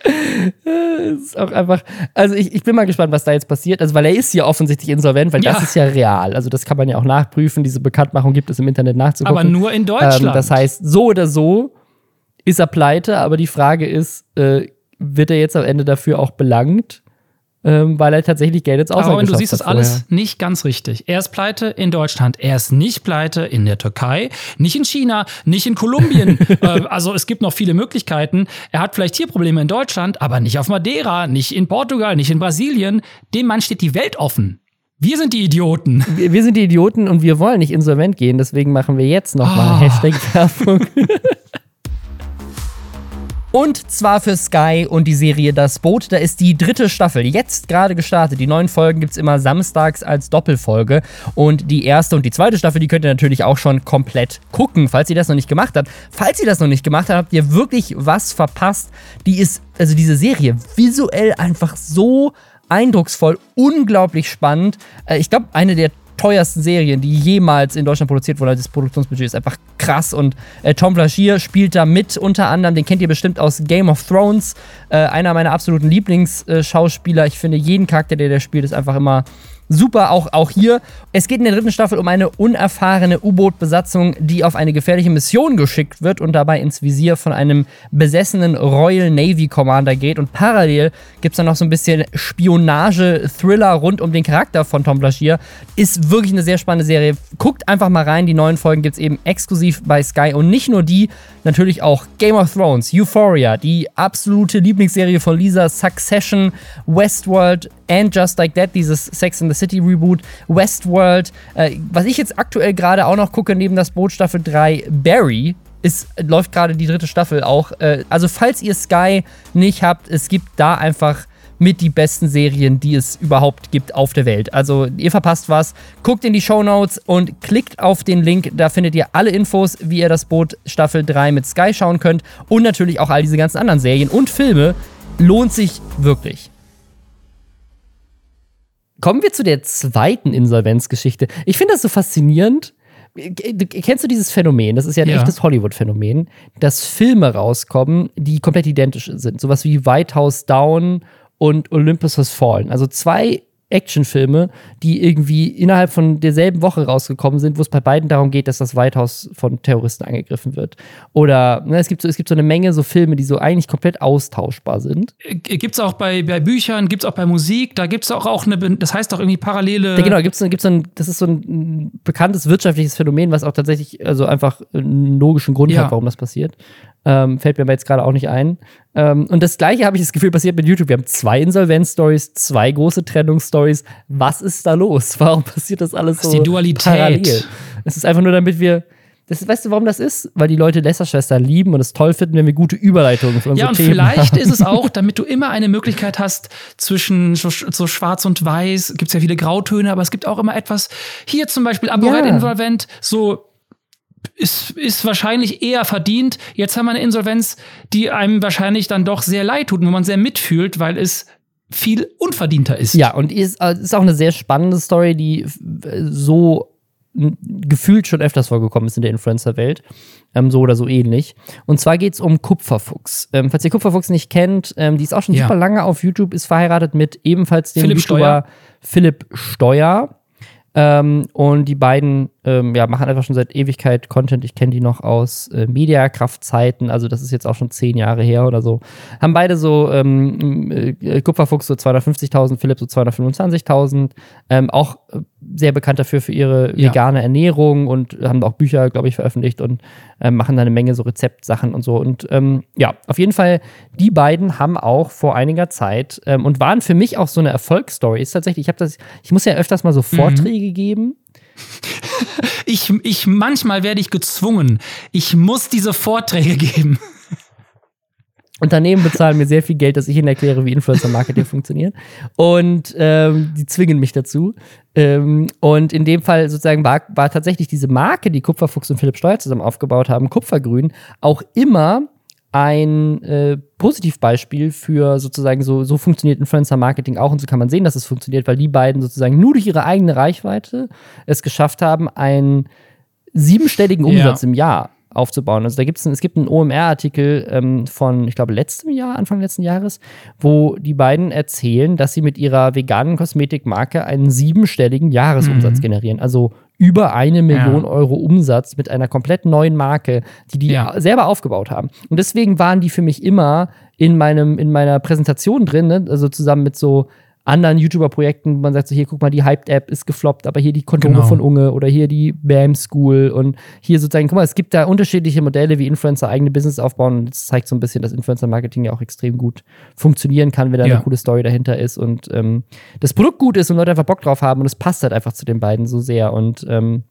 ist auch einfach, also ich, ich bin mal gespannt, was da jetzt passiert. Also, weil er ist ja offensichtlich insolvent, weil
Ja.
das ist ja real. Also, das kann man ja auch nachprüfen. Diese Bekanntmachung gibt es im Internet nachzugucken.
Aber nur in Deutschland.
Ähm, das heißt, so oder so ist er pleite, aber die Frage ist, äh, wird er jetzt am Ende dafür auch belangt? Ähm, weil er tatsächlich Geld ins Ausland
Aber du siehst das alles nicht ganz richtig. Er ist pleite in Deutschland. Er ist nicht pleite in der Türkei, nicht in China, nicht in Kolumbien. äh, also es gibt noch viele Möglichkeiten. Er hat vielleicht hier Probleme in Deutschland, aber nicht auf Madeira, nicht in Portugal, nicht in Brasilien. Dem Mann steht die Welt offen. Wir sind die Idioten.
Wir, wir sind die Idioten und wir wollen nicht insolvent gehen, deswegen machen wir jetzt nochmal
Ah.
Hashtag Werbung. Und zwar für Sky und die Serie Das Boot. Da ist die dritte Staffel jetzt gerade gestartet. Die neuen Folgen gibt es immer samstags als Doppelfolge. Und die erste und die zweite Staffel, die könnt ihr natürlich auch schon komplett gucken, falls ihr das noch nicht gemacht habt. Falls ihr das noch nicht gemacht habt, habt ihr wirklich was verpasst. Die ist, also diese Serie, visuell einfach so eindrucksvoll, unglaublich spannend. Äh, ich glaube, eine der teuersten Serien, die jemals in Deutschland produziert wurde. Das Produktionsbudget ist einfach krass und äh, Tom Blaschier spielt da mit unter anderem. Den kennt ihr bestimmt aus Game of Thrones. Äh, einer meiner absoluten Lieblingsschauspieler. ich finde, jeden Charakter, der der spielt, ist einfach immer super. Auch, auch hier. Es geht in der dritten Staffel um eine unerfahrene U-Boot-Besatzung, die auf eine gefährliche Mission geschickt wird und dabei ins Visier von einem besessenen Royal Navy Commander geht. Und parallel gibt es dann noch so ein bisschen Spionage-Thriller rund um den Charakter von Tom Blaschier. Ist wirklich eine sehr spannende Serie. Guckt einfach mal rein. Die neuen Folgen gibt es eben exklusiv bei Sky. Und nicht nur die, natürlich auch Game of Thrones, Euphoria, die absolute Lieblingsserie von Lisa, Succession, Westworld, and Just Like That, dieses Sex in the City Reboot, Westworld. Äh, was ich jetzt aktuell gerade auch noch gucke, neben das Boot Staffel 3, Barry. Ist, läuft gerade die dritte Staffel auch. Äh, also, falls ihr Sky nicht habt, es gibt da einfach mit die besten Serien, die es überhaupt gibt auf der Welt. Also, ihr verpasst was. Guckt in die Show Notes und klickt auf den Link. Da findet ihr alle Infos, wie ihr das Boot Staffel 3 mit Sky schauen könnt. Und natürlich auch all diese ganzen anderen Serien und Filme. Lohnt sich wirklich. Kommen wir zu der zweiten Insolvenzgeschichte. Ich finde das so faszinierend, kennst du dieses Phänomen? Das ist ja ein
Ja.
echtes Hollywood-Phänomen, dass Filme rauskommen, die komplett identisch sind. Sowas wie White House Down und Olympus Has Fallen. Also zwei Actionfilme, die irgendwie innerhalb von derselben Woche rausgekommen sind, wo es bei beiden darum geht, dass das White House von Terroristen angegriffen wird. Oder ne, es, gibt so, es gibt so eine Menge so Filme, die so eigentlich komplett austauschbar sind.
Gibt's auch bei, bei Büchern, gibt's auch bei Musik, da gibt's auch, auch eine, das heißt auch irgendwie parallele.
Ja, genau, gibt's, gibt's ein, das ist so ein bekanntes wirtschaftliches Phänomen, was auch tatsächlich also einfach einen logischen Grund
Ja.
hat, warum das passiert. Ähm, fällt mir aber jetzt gerade auch nicht ein. Ähm, und das gleiche habe ich das Gefühl passiert mit YouTube. Wir haben zwei Insolvenz-Stories, zwei große Trennungsstories. Was ist da los? Warum passiert das alles
Das ist
so
die Dualität.
parallel? Es ist einfach nur, damit wir. Das, weißt du, warum das ist? Weil die Leute Lästerschwester lieben und es toll finden, wenn wir gute Überleitungen für unsere
Ja, und
Themen
vielleicht
haben.
ist es auch, damit du immer eine Möglichkeit hast zwischen so, so schwarz und weiß, gibt's ja viele Grautöne, aber es gibt auch immer etwas, hier zum Beispiel Aborett
Ja.
Insolvent, so ist, ist wahrscheinlich eher verdient. Jetzt haben wir eine Insolvenz, die einem wahrscheinlich dann doch sehr leid tut und wo man sehr mitfühlt, weil es viel unverdienter ist.
Ja, und ist, äh, ist auch eine sehr spannende Story, die äh, so n- gefühlt schon öfters vorgekommen ist in der Influencer-Welt. Ähm, so oder so ähnlich. Und zwar geht es um Kupferfuchs. Ähm, falls ihr Kupferfuchs nicht kennt, ähm, die ist auch schon
Ja.
super lange auf YouTube, ist verheiratet mit ebenfalls dem
Philipp
YouTuber
Steuer.
Philipp Steuer. Ähm, und die beiden ähm, ja, machen einfach schon seit Ewigkeit Content. Ich kenne die noch aus äh, Mediakraft-Zeiten, also das ist jetzt auch schon zehn Jahre her oder so. Haben beide so ähm, äh, Kupferfuchs so 250.000, Philipp so 225.000. Ähm, auch äh, sehr bekannt dafür für ihre
Ja.
vegane Ernährung und haben auch Bücher, glaube ich, veröffentlicht und ähm, machen da eine Menge so Rezeptsachen und so. Und ähm, ja, auf jeden Fall, die beiden haben auch vor einiger Zeit ähm, und waren für mich auch so eine Erfolgsstory. Ist tatsächlich, ich habe das, ich muss ja öfters mal so Vorträge geben.
Ich, ich, manchmal werde ich gezwungen. Ich muss diese Vorträge geben.
Unternehmen bezahlen mir sehr viel Geld, dass ich ihnen erkläre, wie Influencer-Marketing funktioniert. Und ähm, die zwingen mich dazu. Ähm, und in dem Fall sozusagen war, war tatsächlich diese Marke, die Kupferfuchs und Philipp Steuer zusammen aufgebaut haben, Kupfergrün, auch immer ein äh, Positivbeispiel für sozusagen so, so funktioniert Influencer-Marketing auch und so kann man sehen, dass es funktioniert, weil die beiden sozusagen nur durch ihre eigene Reichweite es geschafft haben, einen siebenstelligen
Ja.
Umsatz im Jahr aufzubauen. Also da gibt's ein, es gibt einen OMR-Artikel ähm, von, ich glaube, letztem Jahr, Anfang letzten Jahres, wo die beiden erzählen, dass sie mit ihrer veganen Kosmetikmarke einen siebenstelligen Jahresumsatz
Mhm.
generieren. Also über eine Million
Ja.
Euro Umsatz mit einer komplett neuen Marke, die die
Ja.
selber aufgebaut haben. Und deswegen waren die für mich immer in meinem, in meiner Präsentation drin, ne? also zusammen mit so anderen YouTuber-Projekten, man sagt so, hier, guck mal, die Hyped-App ist gefloppt, aber hier die Kondome
Genau.
von Unge oder hier die BAM School und hier sozusagen, guck mal, es gibt da unterschiedliche Modelle, wie Influencer eigene Business aufbauen und das zeigt so ein bisschen, dass Influencer-Marketing ja auch extrem gut funktionieren kann, wenn da
Ja.
eine coole Story dahinter ist und ähm, das Produkt gut ist und Leute einfach Bock drauf haben und es passt halt einfach zu den beiden so sehr und ähm,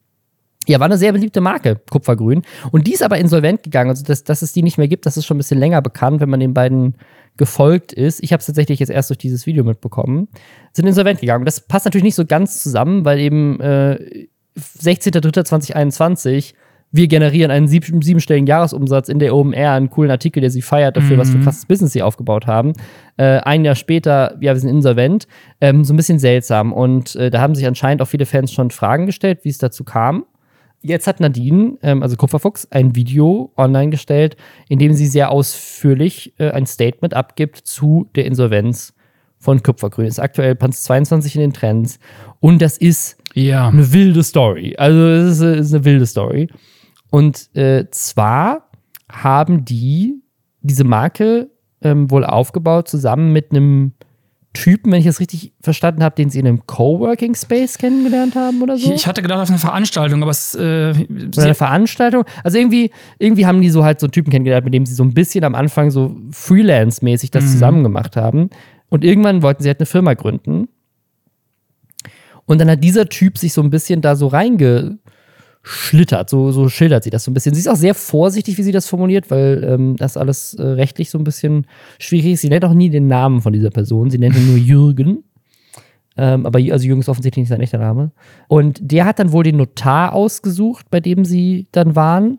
ja, war eine sehr beliebte Marke, Kupfergrün. Und die ist aber insolvent gegangen. Also, dass, dass es die nicht mehr gibt, das ist schon ein bisschen länger bekannt, wenn man den beiden gefolgt ist. Ich habe es tatsächlich jetzt erst durch dieses Video mitbekommen. Sind insolvent gegangen. Das passt natürlich nicht so ganz zusammen, weil eben äh, 16.03.2021 wir generieren einen sieb siebenstelligen Jahresumsatz in der OMR, einen coolen Artikel, der sie feiert dafür, was für
Mhm.
krasses Business sie aufgebaut haben. Äh, ein Jahr später, ja, wir sind insolvent. Ähm, so ein bisschen seltsam. Und äh, da haben sich anscheinend auch viele Fans schon Fragen gestellt, wie es dazu kam. Jetzt hat Nadine, ähm, also Kupferfuchs, ein Video online gestellt, in dem sie sehr ausführlich äh, ein Statement abgibt zu der Insolvenz von Kupfergrün. Ist aktuell Panz 22 in den Trends. Und das ist
Ja.
eine wilde Story. Also es ist, ist eine wilde Story. Und äh, zwar haben die diese Marke ähm, wohl aufgebaut zusammen mit einem Typen, wenn ich das richtig verstanden habe, den sie in einem Coworking Space kennengelernt haben oder so.
Ich, hatte gedacht auf eine Veranstaltung, aber es äh,
eine Veranstaltung. Also irgendwie, irgendwie haben die so halt so einen Typen kennengelernt, mit dem sie so ein bisschen am Anfang so Freelance-mäßig das
Mhm.
zusammen gemacht haben. Und irgendwann wollten sie halt eine Firma gründen. Und dann hat dieser Typ sich so ein bisschen da so reingeschlittert, so, so schildert sie das so ein bisschen. Sie ist auch sehr vorsichtig, wie sie das formuliert, weil ähm, das alles äh, rechtlich so ein bisschen schwierig ist. Sie nennt auch nie den Namen von dieser Person, sie nennt ihn nur Jürgen. Ähm, aber also Jürgen ist offensichtlich nicht sein echter Name. Und der hat dann wohl den Notar ausgesucht, bei dem sie dann waren.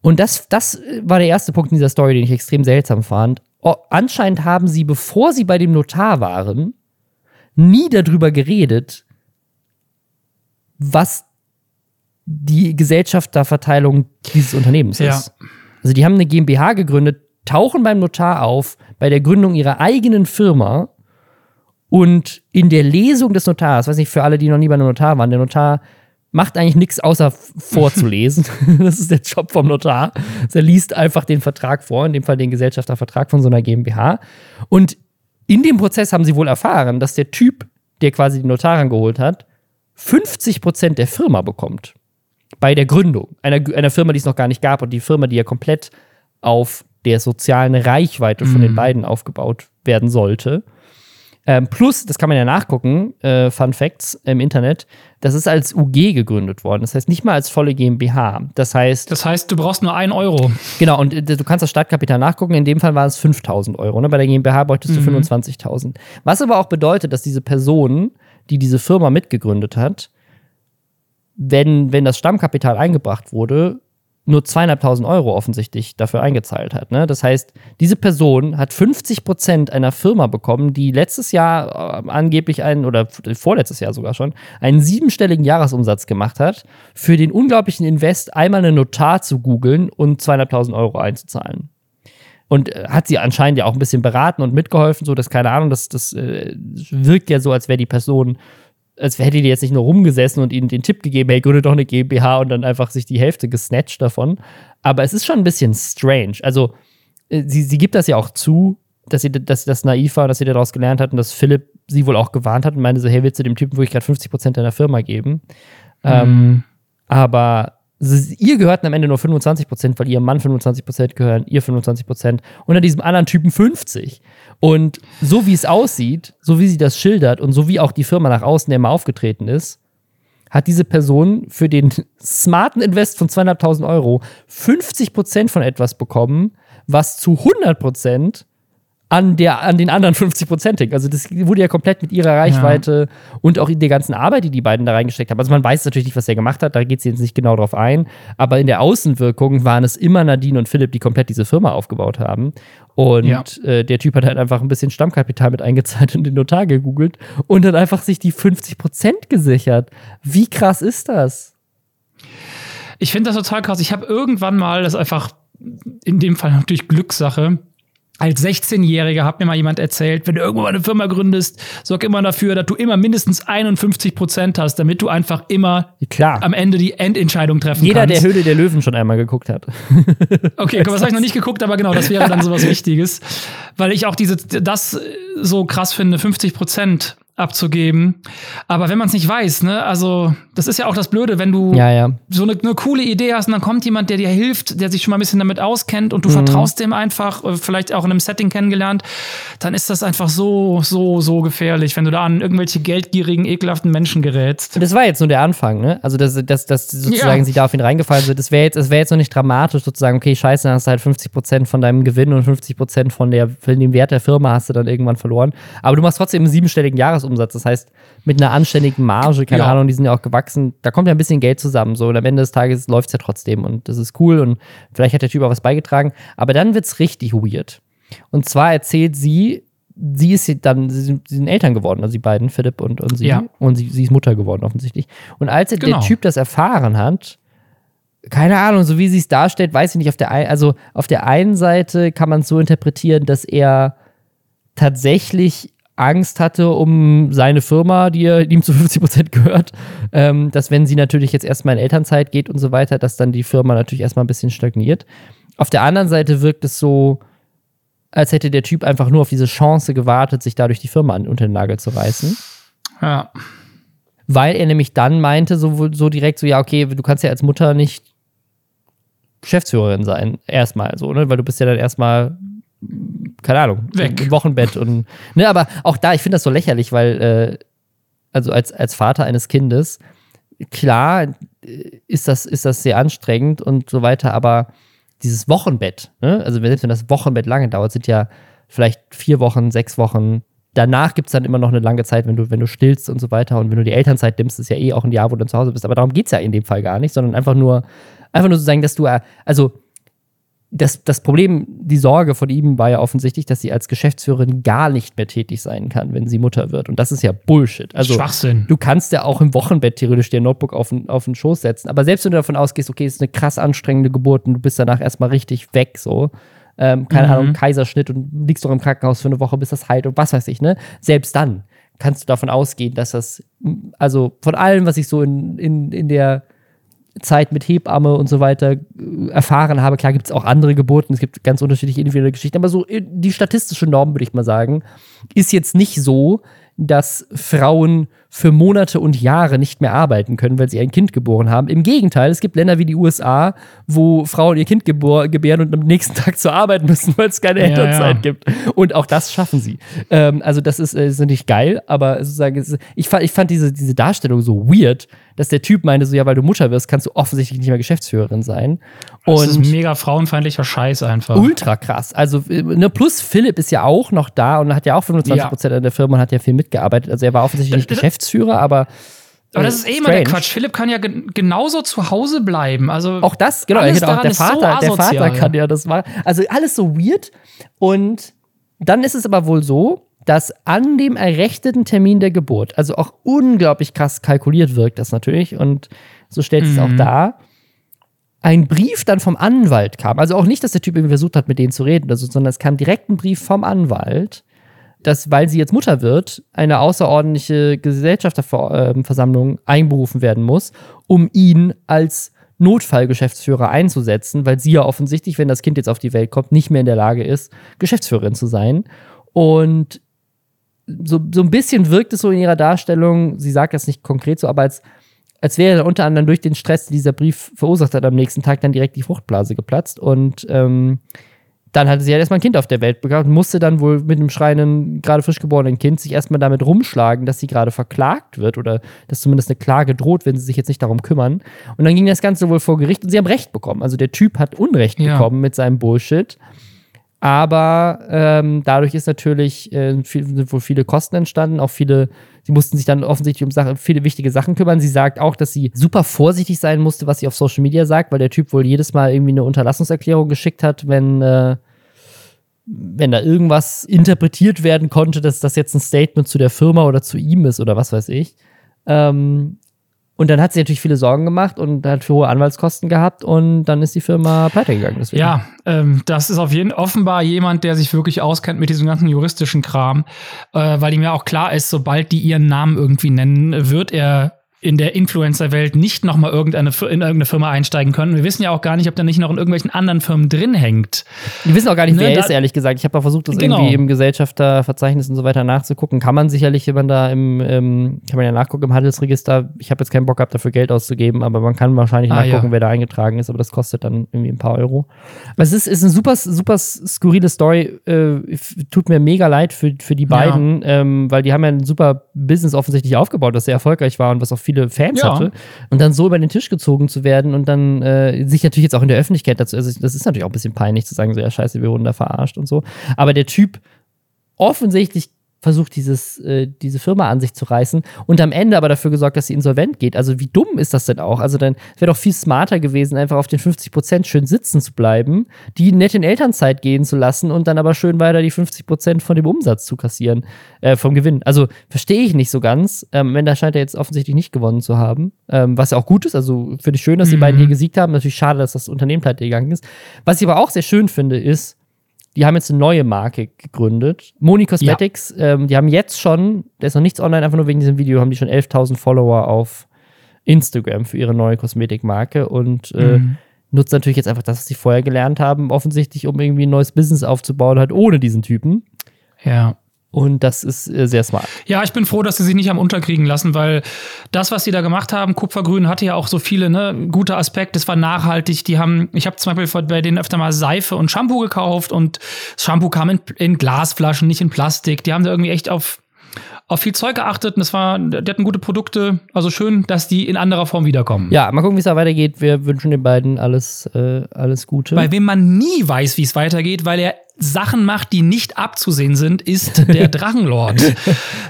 Und das, das war der erste Punkt in dieser Story, den ich extrem seltsam fand. Oh, anscheinend haben sie, bevor sie bei dem Notar waren, nie darüber geredet, was die Gesellschafterverteilung dieses Unternehmens
Ja.
ist. Also die haben eine GmbH gegründet, tauchen beim Notar auf, bei der Gründung ihrer eigenen Firma und in der Lesung des Notars, weiß nicht, für alle, die noch nie bei einem Notar waren, der Notar macht eigentlich nichts außer vorzulesen. das ist der Job vom Notar. Also Er liest einfach den Vertrag vor, in dem Fall den Gesellschaftervertrag von so einer GmbH. Und in dem Prozess haben sie wohl erfahren, dass der Typ, der quasi den Notar rangeholt hat, 50% der Firma bekommt. Bei der Gründung einer, einer Firma, die es noch gar nicht gab und die Firma, die ja komplett auf der sozialen Reichweite von den beiden aufgebaut werden sollte. Ähm, plus, das kann man ja nachgucken, äh, Fun Facts im Internet, das ist als UG gegründet worden. Das heißt nicht mal als volle GmbH. Das heißt,
Das heißt, du brauchst nur ein Euro.
genau, und äh, du kannst das Startkapital nachgucken. In dem Fall waren es 5000 Euro. Ne? Bei der GmbH bräuchtest du 25.000. Was aber auch bedeutet, dass diese Person, die diese Firma mitgegründet hat, wenn, wenn das Stammkapital eingebracht wurde, nur zweieinhalbtausend Euro offensichtlich dafür eingezahlt hat. Ne? Das heißt, diese Person hat 50 Prozent einer Firma bekommen, die letztes Jahr äh, angeblich einen, oder f- vorletztes Jahr sogar schon, einen siebenstelligen Jahresumsatz gemacht hat, für den unglaublichen Invest einmal einen Notar zu googeln und zweieinhalbtausend Euro einzuzahlen. Und äh, hat sie anscheinend ja auch ein bisschen beraten und mitgeholfen, so dass, keine Ahnung, das, das äh, wirkt ja so, als wäre die Person als hätte die jetzt nicht nur rumgesessen und ihnen den Tipp gegeben, hey, gründe doch eine GmbH und dann einfach sich die Hälfte gesnatcht davon. Aber es ist schon ein bisschen strange. Also, äh, sie, sie gibt das ja auch zu, dass sie, dass das naiv war und dass sie daraus gelernt hat und dass Philipp sie wohl auch gewarnt hat und meinte so, hey, willst du dem Typen wirklich gerade 50% deiner Firma geben? Ähm, aber sie, ihr gehörten am Ende nur 25%, weil ihrem Mann 25% gehören, ihr 25% und an diesem anderen Typen 50%. Und so wie es aussieht, so wie sie das schildert und so wie auch die Firma nach außen immer aufgetreten ist, hat diese Person für den smarten Invest von 200.000 Euro 50% von etwas bekommen, was zu 100% an, der, an den anderen 50 Prozent hängt. Also das wurde ja komplett mit ihrer Reichweite und auch in der ganzen Arbeit, die die beiden da reingesteckt haben. Also man weiß natürlich nicht, was er gemacht hat, da geht sie jetzt nicht genau drauf ein, aber in der Außenwirkung waren es immer Nadine und Philipp, die komplett diese Firma aufgebaut haben. Und
Ja.
äh, der Typ hat halt einfach ein bisschen Stammkapital mit eingezahlt und den Notar gegoogelt und hat einfach sich die 50 Prozent gesichert. Wie krass ist das?
Ich finde das total krass. Ich habe irgendwann mal, das einfach in dem Fall natürlich Glückssache, als 16-Jähriger hat mir mal jemand erzählt, wenn du irgendwo eine Firma gründest, sorg immer dafür, dass du immer mindestens 51 Prozent hast, damit du einfach immer
Klar.
am Ende die Endentscheidung treffen
Jeder, der
kannst.
Höhle der Löwen schon einmal geguckt hat.
Okay, was habe ich noch nicht geguckt, aber genau, das wäre dann sowas Wichtiges, weil ich auch diese das so krass finde, 50 Prozent abzugeben. Aber wenn man es nicht weiß, ne, also das ist ja auch das Blöde, wenn du
Ja, ja.
so eine, eine coole Idee hast und dann kommt jemand, der dir hilft, der sich schon mal ein bisschen damit auskennt und du vertraust dem einfach, äh, vielleicht auch in einem Setting kennengelernt, dann ist das einfach so, so, so gefährlich, wenn du da an irgendwelche geldgierigen, ekelhaften Menschen gerätst.
Und das war jetzt nur der Anfang, ne? Also, dass, dass, dass sozusagen
Ja.
sie da auf ihn reingefallen sind. Das wäre jetzt, das wär jetzt noch nicht dramatisch, sozusagen, okay, scheiße, dann hast du halt 50% von deinem Gewinn und 50% von, der, von dem Wert der Firma hast du dann irgendwann verloren. Aber du machst trotzdem einen siebenstelligen Jahresumsatz. Das heißt, mit einer anständigen Marge, keine
Ja.
Ahnung, die sind ja auch gewachsen, da kommt ja ein bisschen Geld zusammen. So, und am Ende des Tages läuft es ja trotzdem und das ist cool und vielleicht hat der Typ auch was beigetragen. Aber dann wird es richtig weird. Und zwar erzählt sie, sie ist dann, sie sind, sie sind Eltern geworden, also die beiden, Philipp und, und sie.
Ja.
Und sie, sie ist Mutter geworden, offensichtlich. Und als
Genau.
der Typ das erfahren hat, keine Ahnung, so wie sie es darstellt, weiß ich nicht. Auf der, ein, also auf der einen Seite kann man es so interpretieren, dass er tatsächlich Angst hatte um seine Firma, die ihm zu 50 Prozent gehört, ähm, dass wenn sie natürlich jetzt erstmal in Elternzeit geht und so weiter, dass dann die Firma natürlich erstmal ein bisschen stagniert. Auf der anderen Seite wirkt es so, als hätte der Typ einfach nur auf diese Chance gewartet, sich dadurch die Firma an, unter den Nagel zu reißen.
Ja.
Weil er nämlich dann meinte, so, so direkt so, ja, okay, du kannst ja als Mutter nicht Geschäftsführerin sein, erstmal so, ne? Weil du bist ja dann erstmal, keine Ahnung,
Weg.
im Wochenbett und, ne, aber auch da, ich finde das so lächerlich, weil, äh, also als, als Vater eines Kindes, klar äh, ist das, ist das sehr anstrengend und so weiter, aber dieses Wochenbett, ne? also selbst wenn das Wochenbett lange dauert, sind ja vielleicht vier Wochen, sechs Wochen. Danach gibt es dann immer noch eine lange Zeit, wenn du, wenn du stillst und so weiter. Und wenn du die Elternzeit nimmst, ist ja eh auch ein Jahr, wo du dann zu Hause bist. Aber darum geht es ja in dem Fall gar nicht, sondern einfach nur, einfach nur zu sagen, dass du, äh, also das, das Problem, die Sorge von ihm war ja offensichtlich, dass sie als Geschäftsführerin gar nicht mehr tätig sein kann, wenn sie Mutter wird. Und das ist ja Bullshit. Also,
Schwachsinn.
Du kannst ja auch im Wochenbett theoretisch dir ein Notebook auf den, auf den Schoß setzen. Aber selbst wenn du davon ausgehst, okay, es ist eine krass anstrengende Geburt und du bist danach erstmal richtig weg, so, ähm, keine
Mhm.
Ahnung, Kaiserschnitt und liegst doch im Krankenhaus für eine Woche, bis das heilt und was weiß ich, ne? Selbst dann kannst du davon ausgehen, dass das, also von allem, was ich so in, in, in der Zeit mit Hebamme und so weiter äh, erfahren habe. Klar gibt es auch andere Geburten, es gibt ganz unterschiedliche individuelle Geschichten, aber so die statistische Norm, würde ich mal sagen, ist jetzt nicht so, dass Frauen für Monate und Jahre nicht mehr arbeiten können, weil sie ein Kind geboren haben. Im Gegenteil, es gibt Länder wie die USA, wo Frauen ihr Kind gebären und am nächsten Tag zur Arbeit müssen, weil es keine
Ja,
Elternzeit
ja.
gibt. Und auch das schaffen sie. Ähm, also das ist, äh, ist nicht geil, aber sozusagen, ich fand, ich fand diese, diese Darstellung so weird, dass der Typ meinte, so ja, weil du Mutter wirst, kannst du offensichtlich nicht mehr Geschäftsführerin sein.
Das ist
Und
mega frauenfeindlicher Scheiß einfach.
ultra krass. Also, äh, ne, plus Philipp ist ja auch noch da und hat ja auch 25% an der Firma und hat ja viel mitgearbeitet. Also er war offensichtlich nicht Geschäftsführer, aber.
Aber das ist eh immer der. Quatsch. Philipp kann ja gen genauso zu Hause bleiben. Also
Auch das, genau.
Alles daran
der
ist so
Vater, der Vater kann ja das machen. Also alles so weird. Und dann ist es aber wohl so, dass an dem errechneten Termin der Geburt, also auch unglaublich krass kalkuliert wirkt das natürlich und so stellt es
Mhm.
auch dar, ein Brief dann vom Anwalt kam. Also auch nicht, dass der Typ irgendwie versucht hat, mit denen zu reden, so, sondern es kam direkt ein Brief vom Anwalt, dass, weil sie jetzt Mutter wird, eine außerordentliche Gesellschafterversammlung einberufen werden muss, um ihn als Notfallgeschäftsführer einzusetzen, weil sie ja offensichtlich, wenn das Kind jetzt auf die Welt kommt, nicht mehr in der Lage ist, Geschäftsführerin zu sein. Und so, so ein bisschen wirkt es so in ihrer Darstellung, sie sagt das nicht konkret so, aber als, als wäre dann unter anderem durch den Stress, den dieser Brief verursacht hat, am nächsten Tag dann direkt die Fruchtblase geplatzt. Und ähm, dann hatte sie halt erstmal ein Kind auf der Welt bekommen und musste dann wohl mit einem schreienden, gerade frisch geborenen Kind sich erstmal damit rumschlagen, dass sie gerade verklagt wird oder dass zumindest eine Klage droht, wenn sie sich jetzt nicht darum kümmern. Und dann ging das Ganze wohl vor Gericht und sie haben Recht bekommen. Also der Typ hat Unrecht
Ja.
bekommen mit seinem Bullshit. Aber ähm, dadurch ist natürlich äh, viel, sind wohl viele Kosten entstanden, auch viele, sie mussten sich dann offensichtlich um Sachen, viele wichtige Sachen kümmern. Sie sagt auch, dass sie super vorsichtig sein musste, was sie auf Social Media sagt, weil der Typ wohl jedes Mal irgendwie eine Unterlassungserklärung geschickt hat, wenn, äh, wenn da irgendwas interpretiert werden konnte, dass das jetzt ein Statement zu der Firma oder zu ihm ist oder was weiß ich. Ähm, und dann hat sie natürlich viele Sorgen gemacht und hat hohe Anwaltskosten gehabt und dann ist die Firma pleite gegangen. Deswegen.
Ja, ähm, das ist auf jeden offenbar jemand, der sich wirklich auskennt mit diesem ganzen juristischen Kram, äh, weil ihm ja auch klar ist, sobald die ihren Namen irgendwie nennen, wird er in der Influencer-Welt nicht noch mal irgendeine, in irgendeine Firma einsteigen können. Wir wissen ja auch gar nicht, ob der nicht noch in irgendwelchen anderen Firmen drin hängt.
Wir wissen auch gar nicht,
Ne,
wer er ist, ehrlich gesagt. Ich habe mal versucht, das
Genau.
irgendwie im Gesellschafterverzeichnis und so weiter nachzugucken. Kann man sicherlich, wenn man da im, ähm, kann man ja nachgucken im Handelsregister. Ich habe jetzt keinen Bock gehabt, dafür Geld auszugeben, aber man kann wahrscheinlich
Ah,
nachgucken,
ja.
wer da eingetragen ist, aber das kostet dann irgendwie ein paar Euro. Aber es ist, ist eine super, super skurrile Story. Äh, tut mir mega leid für, für die
Ja.
beiden, ähm, weil die haben ja ein super Business offensichtlich aufgebaut, das sehr erfolgreich war und was auch viele Fans
Ja.
hatte. Und dann so über den Tisch gezogen zu werden und dann äh, sich natürlich jetzt auch in der Öffentlichkeit dazu, also das ist natürlich auch ein bisschen peinlich zu sagen, so ja scheiße, wir wurden da verarscht und so. Aber der Typ offensichtlich versucht, dieses, äh, diese Firma an sich zu reißen und am Ende aber dafür gesorgt, dass sie insolvent geht. Also wie dumm ist das denn auch? Also dann wäre doch viel smarter gewesen, einfach auf den 50 Prozent schön sitzen zu bleiben, die nett in Elternzeit gehen zu lassen und dann aber schön weiter die 50 Prozent von dem Umsatz zu kassieren, äh, vom Gewinn. Also verstehe ich nicht so ganz. Ähm, wenn da scheint er jetzt offensichtlich nicht gewonnen zu haben, ähm, was ja auch gut ist. Also finde ich schön, dass die
Mhm.
beiden hier gesiegt haben. Natürlich schade, dass das Unternehmen pleite gegangen ist. Was ich aber auch sehr schön finde, ist, die haben jetzt eine neue Marke gegründet. Moni Cosmetics, ähm, die haben jetzt schon, da ist noch nichts online, einfach nur wegen diesem Video, haben die schon 11.000 Follower auf Instagram für ihre neue Kosmetikmarke und äh,
Mhm.
nutzen natürlich jetzt einfach das, was sie vorher gelernt haben, offensichtlich, um irgendwie ein neues Business aufzubauen, halt ohne diesen Typen.
Ja.
Und das ist äh, sehr smart.
Ja, ich bin froh, dass sie sich nicht am Unterkriegen lassen, weil das, was sie da gemacht haben, Kupfergrün hatte ja auch so viele ne, gute Aspekte. Es war nachhaltig. Die haben, ich habe zum Beispiel bei denen öfter mal Seife und Shampoo gekauft und das Shampoo kam in, in Glasflaschen, nicht in Plastik. Die haben da irgendwie echt auf, auf viel Zeug geachtet und das war, die hatten gute Produkte. Also schön, dass die in anderer Form wiederkommen.
Ja, mal gucken, wie es da weitergeht. Wir wünschen den beiden alles, äh, alles Gute.
Bei wem man nie weiß, wie es weitergeht, weil er Sachen macht, die nicht abzusehen sind, ist der Drachenlord.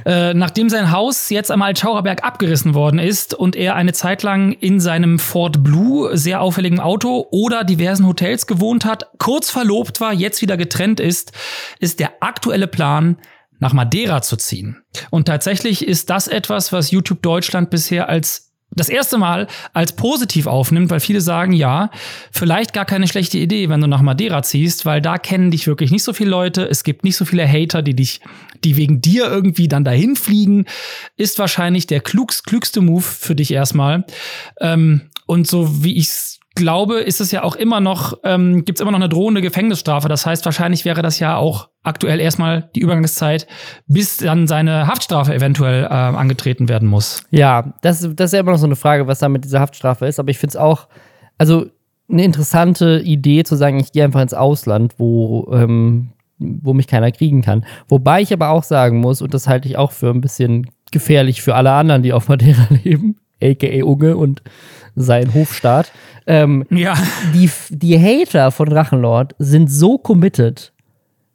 äh, nachdem sein Haus jetzt am Altschauerberg abgerissen worden ist und er eine Zeit lang in seinem Ford Blue, sehr auffälligen Auto oder diversen Hotels gewohnt hat, kurz verlobt war, jetzt wieder getrennt ist, ist der aktuelle Plan, nach Madeira zu ziehen. Und tatsächlich ist das etwas, was YouTube Deutschland bisher als das erste Mal als positiv aufnimmt, weil viele sagen, ja, vielleicht gar keine schlechte Idee, wenn du nach Madeira ziehst, weil da kennen dich wirklich nicht so viele Leute. Es gibt nicht so viele Hater, die dich, die wegen dir irgendwie dann dahin fliegen. Ist wahrscheinlich der klugst, klügste Move für dich erstmal. Ähm, und so wie ich's glaube, ist es ja auch immer noch, ähm, gibt es immer noch eine drohende Gefängnisstrafe. Das heißt, wahrscheinlich wäre das ja auch aktuell erstmal die Übergangszeit, bis dann seine Haftstrafe eventuell äh, angetreten werden muss.
Ja, das, das ist ja immer noch so eine Frage, was da mit dieser Haftstrafe ist. Aber ich finde es auch, also eine interessante Idee zu sagen, ich gehe einfach ins Ausland, wo, ähm, wo mich keiner kriegen kann. Wobei ich aber auch sagen muss, und das halte ich auch für ein bisschen gefährlich für alle anderen, die auf Madeira leben, aka Unge und sein Hofstaat. Ähm,
Ja.
die, die Hater von Drachenlord sind so committed.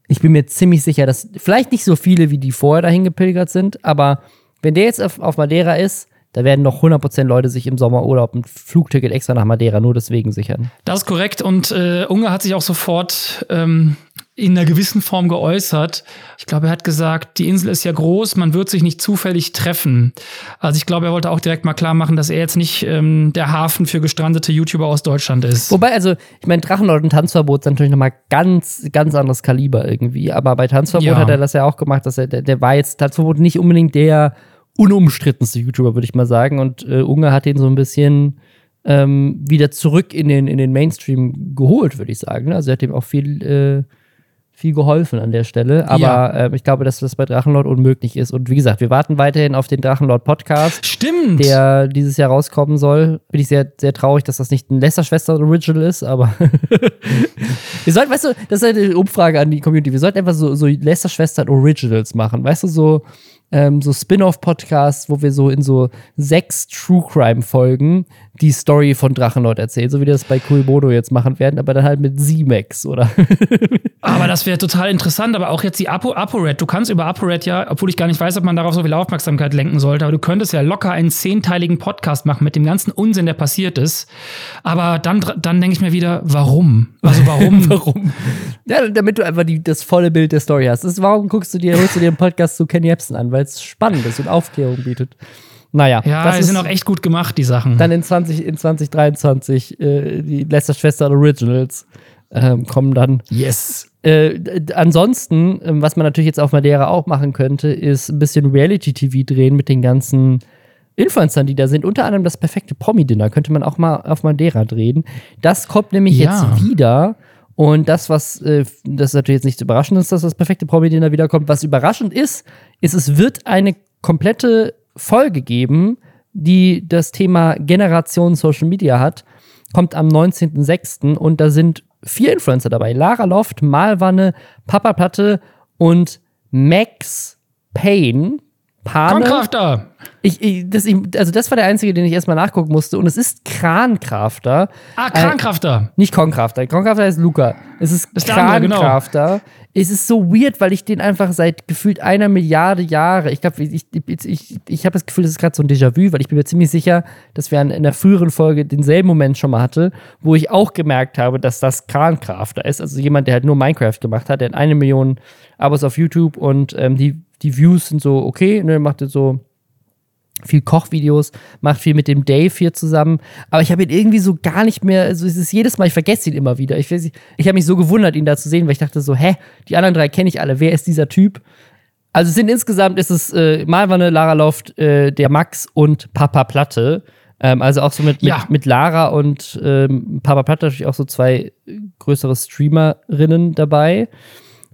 Ich bin mir ziemlich sicher, dass vielleicht nicht so viele, wie die vorher dahin gepilgert sind, aber wenn der jetzt auf, auf Madeira ist, da werden noch 100% Leute sich im Sommerurlaub ein Flugticket extra nach Madeira nur deswegen sichern.
Das ist korrekt und äh, Unge hat sich auch sofort ähm, in einer gewissen Form geäußert. Ich glaube, er hat gesagt, die Insel ist ja groß, man wird sich nicht zufällig treffen. Also ich glaube, er wollte auch direkt mal klar machen, dass er jetzt nicht ähm, der Hafen für gestrandete YouTuber aus Deutschland ist.
Wobei, also, ich meine, Drachenlord und Tanzverbot sind natürlich nochmal ganz, ganz anderes Kaliber irgendwie. Aber bei Tanzverbot
Ja.
hat er das ja auch gemacht, dass er, der, der war jetzt Tanzverbot nicht unbedingt der unumstrittenste YouTuber, würde ich mal sagen. Und äh, Unge hat ihn so ein bisschen ähm, wieder zurück in den, in den Mainstream geholt, würde ich sagen. Also er hat ihm auch viel, äh, viel geholfen an der Stelle. Aber
Ja.
äh, ich glaube, dass das bei Drachenlord unmöglich ist. Und wie gesagt, wir warten weiterhin auf den Drachenlord-Podcast
Stimmt.
der dieses Jahr rauskommen soll. Bin ich sehr, sehr traurig, dass das nicht ein Lester-Schwester-Original ist, aber wir sollten, weißt du, das ist eine Umfrage an die Community. Wir sollten einfach so, so Lester-Schwestern-Originals machen. Weißt du, so, ähm, so Spin-off-Podcasts, wo wir so in so sechs True-Crime-Folgen die Story von Drachenlord erzählen, so wie wir das bei Cool jetzt machen werden, aber dann halt mit Z-Max, oder?
Aber das wäre total interessant. Aber auch jetzt die Apo ApoRed. Du kannst über ApoRed ja, obwohl ich gar nicht weiß, ob man darauf so viel Aufmerksamkeit lenken sollte, aber du könntest ja locker einen zehnteiligen Podcast machen mit dem ganzen Unsinn, der passiert ist. Aber dann, dann denke ich mir wieder, warum? Also warum?
Warum? Ja, damit du einfach die, das volle Bild der Story hast. Ist, warum guckst du dir, holst du dir einen Podcast zu Kenny Jebsen an? Weil es spannend ist und Aufklärung bietet. Naja,
Ja,
das
die
ist
sind auch echt gut gemacht, die Sachen.
dann in, 20, in 2023 äh, die Lester Schwester Originals ähm, kommen dann.
yes.
Äh, ansonsten, ähm, was man natürlich jetzt auf Madeira auch machen könnte, ist ein bisschen Reality-TV drehen mit den ganzen Influencern, die da sind. Unter anderem das perfekte Promi-Dinner könnte man auch mal auf Madeira drehen. Das kommt nämlich
Ja.
jetzt wieder. Und das, was, äh, das ist natürlich jetzt nicht überraschend ist, dass das perfekte Promi-Dinner wiederkommt. Was überraschend ist, ist, es wird eine komplette Folge geben, die das Thema Generation Social Media hat. Kommt am 19.06. und da sind vier Influencer dabei. Lara Loft, Malwanne, Papa Platte und Max Payne. Pane.
Konkrafter.
Ich, ich, das, ich, also das war der einzige, den ich erstmal nachgucken musste. Und es ist Krankrafter.
Ah, Krankrafter.
Nicht Konkrafter. Konkrafter ist Luca. Es ist
andere, genau.
Krankrafter. Es ist so weird, weil ich den einfach seit gefühlt einer Milliarde Jahre, ich glaube, ich, ich, ich, ich habe das Gefühl, das ist gerade so ein Déjà-vu, weil ich bin mir ziemlich sicher, dass wir in einer früheren Folge denselben Moment schon mal hatte, wo ich auch gemerkt habe, dass das Krankrafter ist. Also jemand, der halt nur Minecraft gemacht hat, der hat eine Million Abos auf YouTube und ähm, die, die Views sind so okay, ne, macht jetzt so viel Kochvideos, macht viel mit dem Dave hier zusammen. Aber ich habe ihn irgendwie so gar nicht mehr, also es ist jedes Mal, ich vergesse ihn immer wieder. Ich, weiß ich habe mich so gewundert, ihn da zu sehen, weil ich dachte so, hä, die anderen drei kenne ich alle, wer ist dieser Typ? Also es sind insgesamt ist es äh, Malwanne, Lara Loft, äh, der Max und Papa Platte. Ähm, also auch so mit, mit,
Ja.
mit Lara und ähm, Papa Platte natürlich auch so zwei größere Streamerinnen dabei.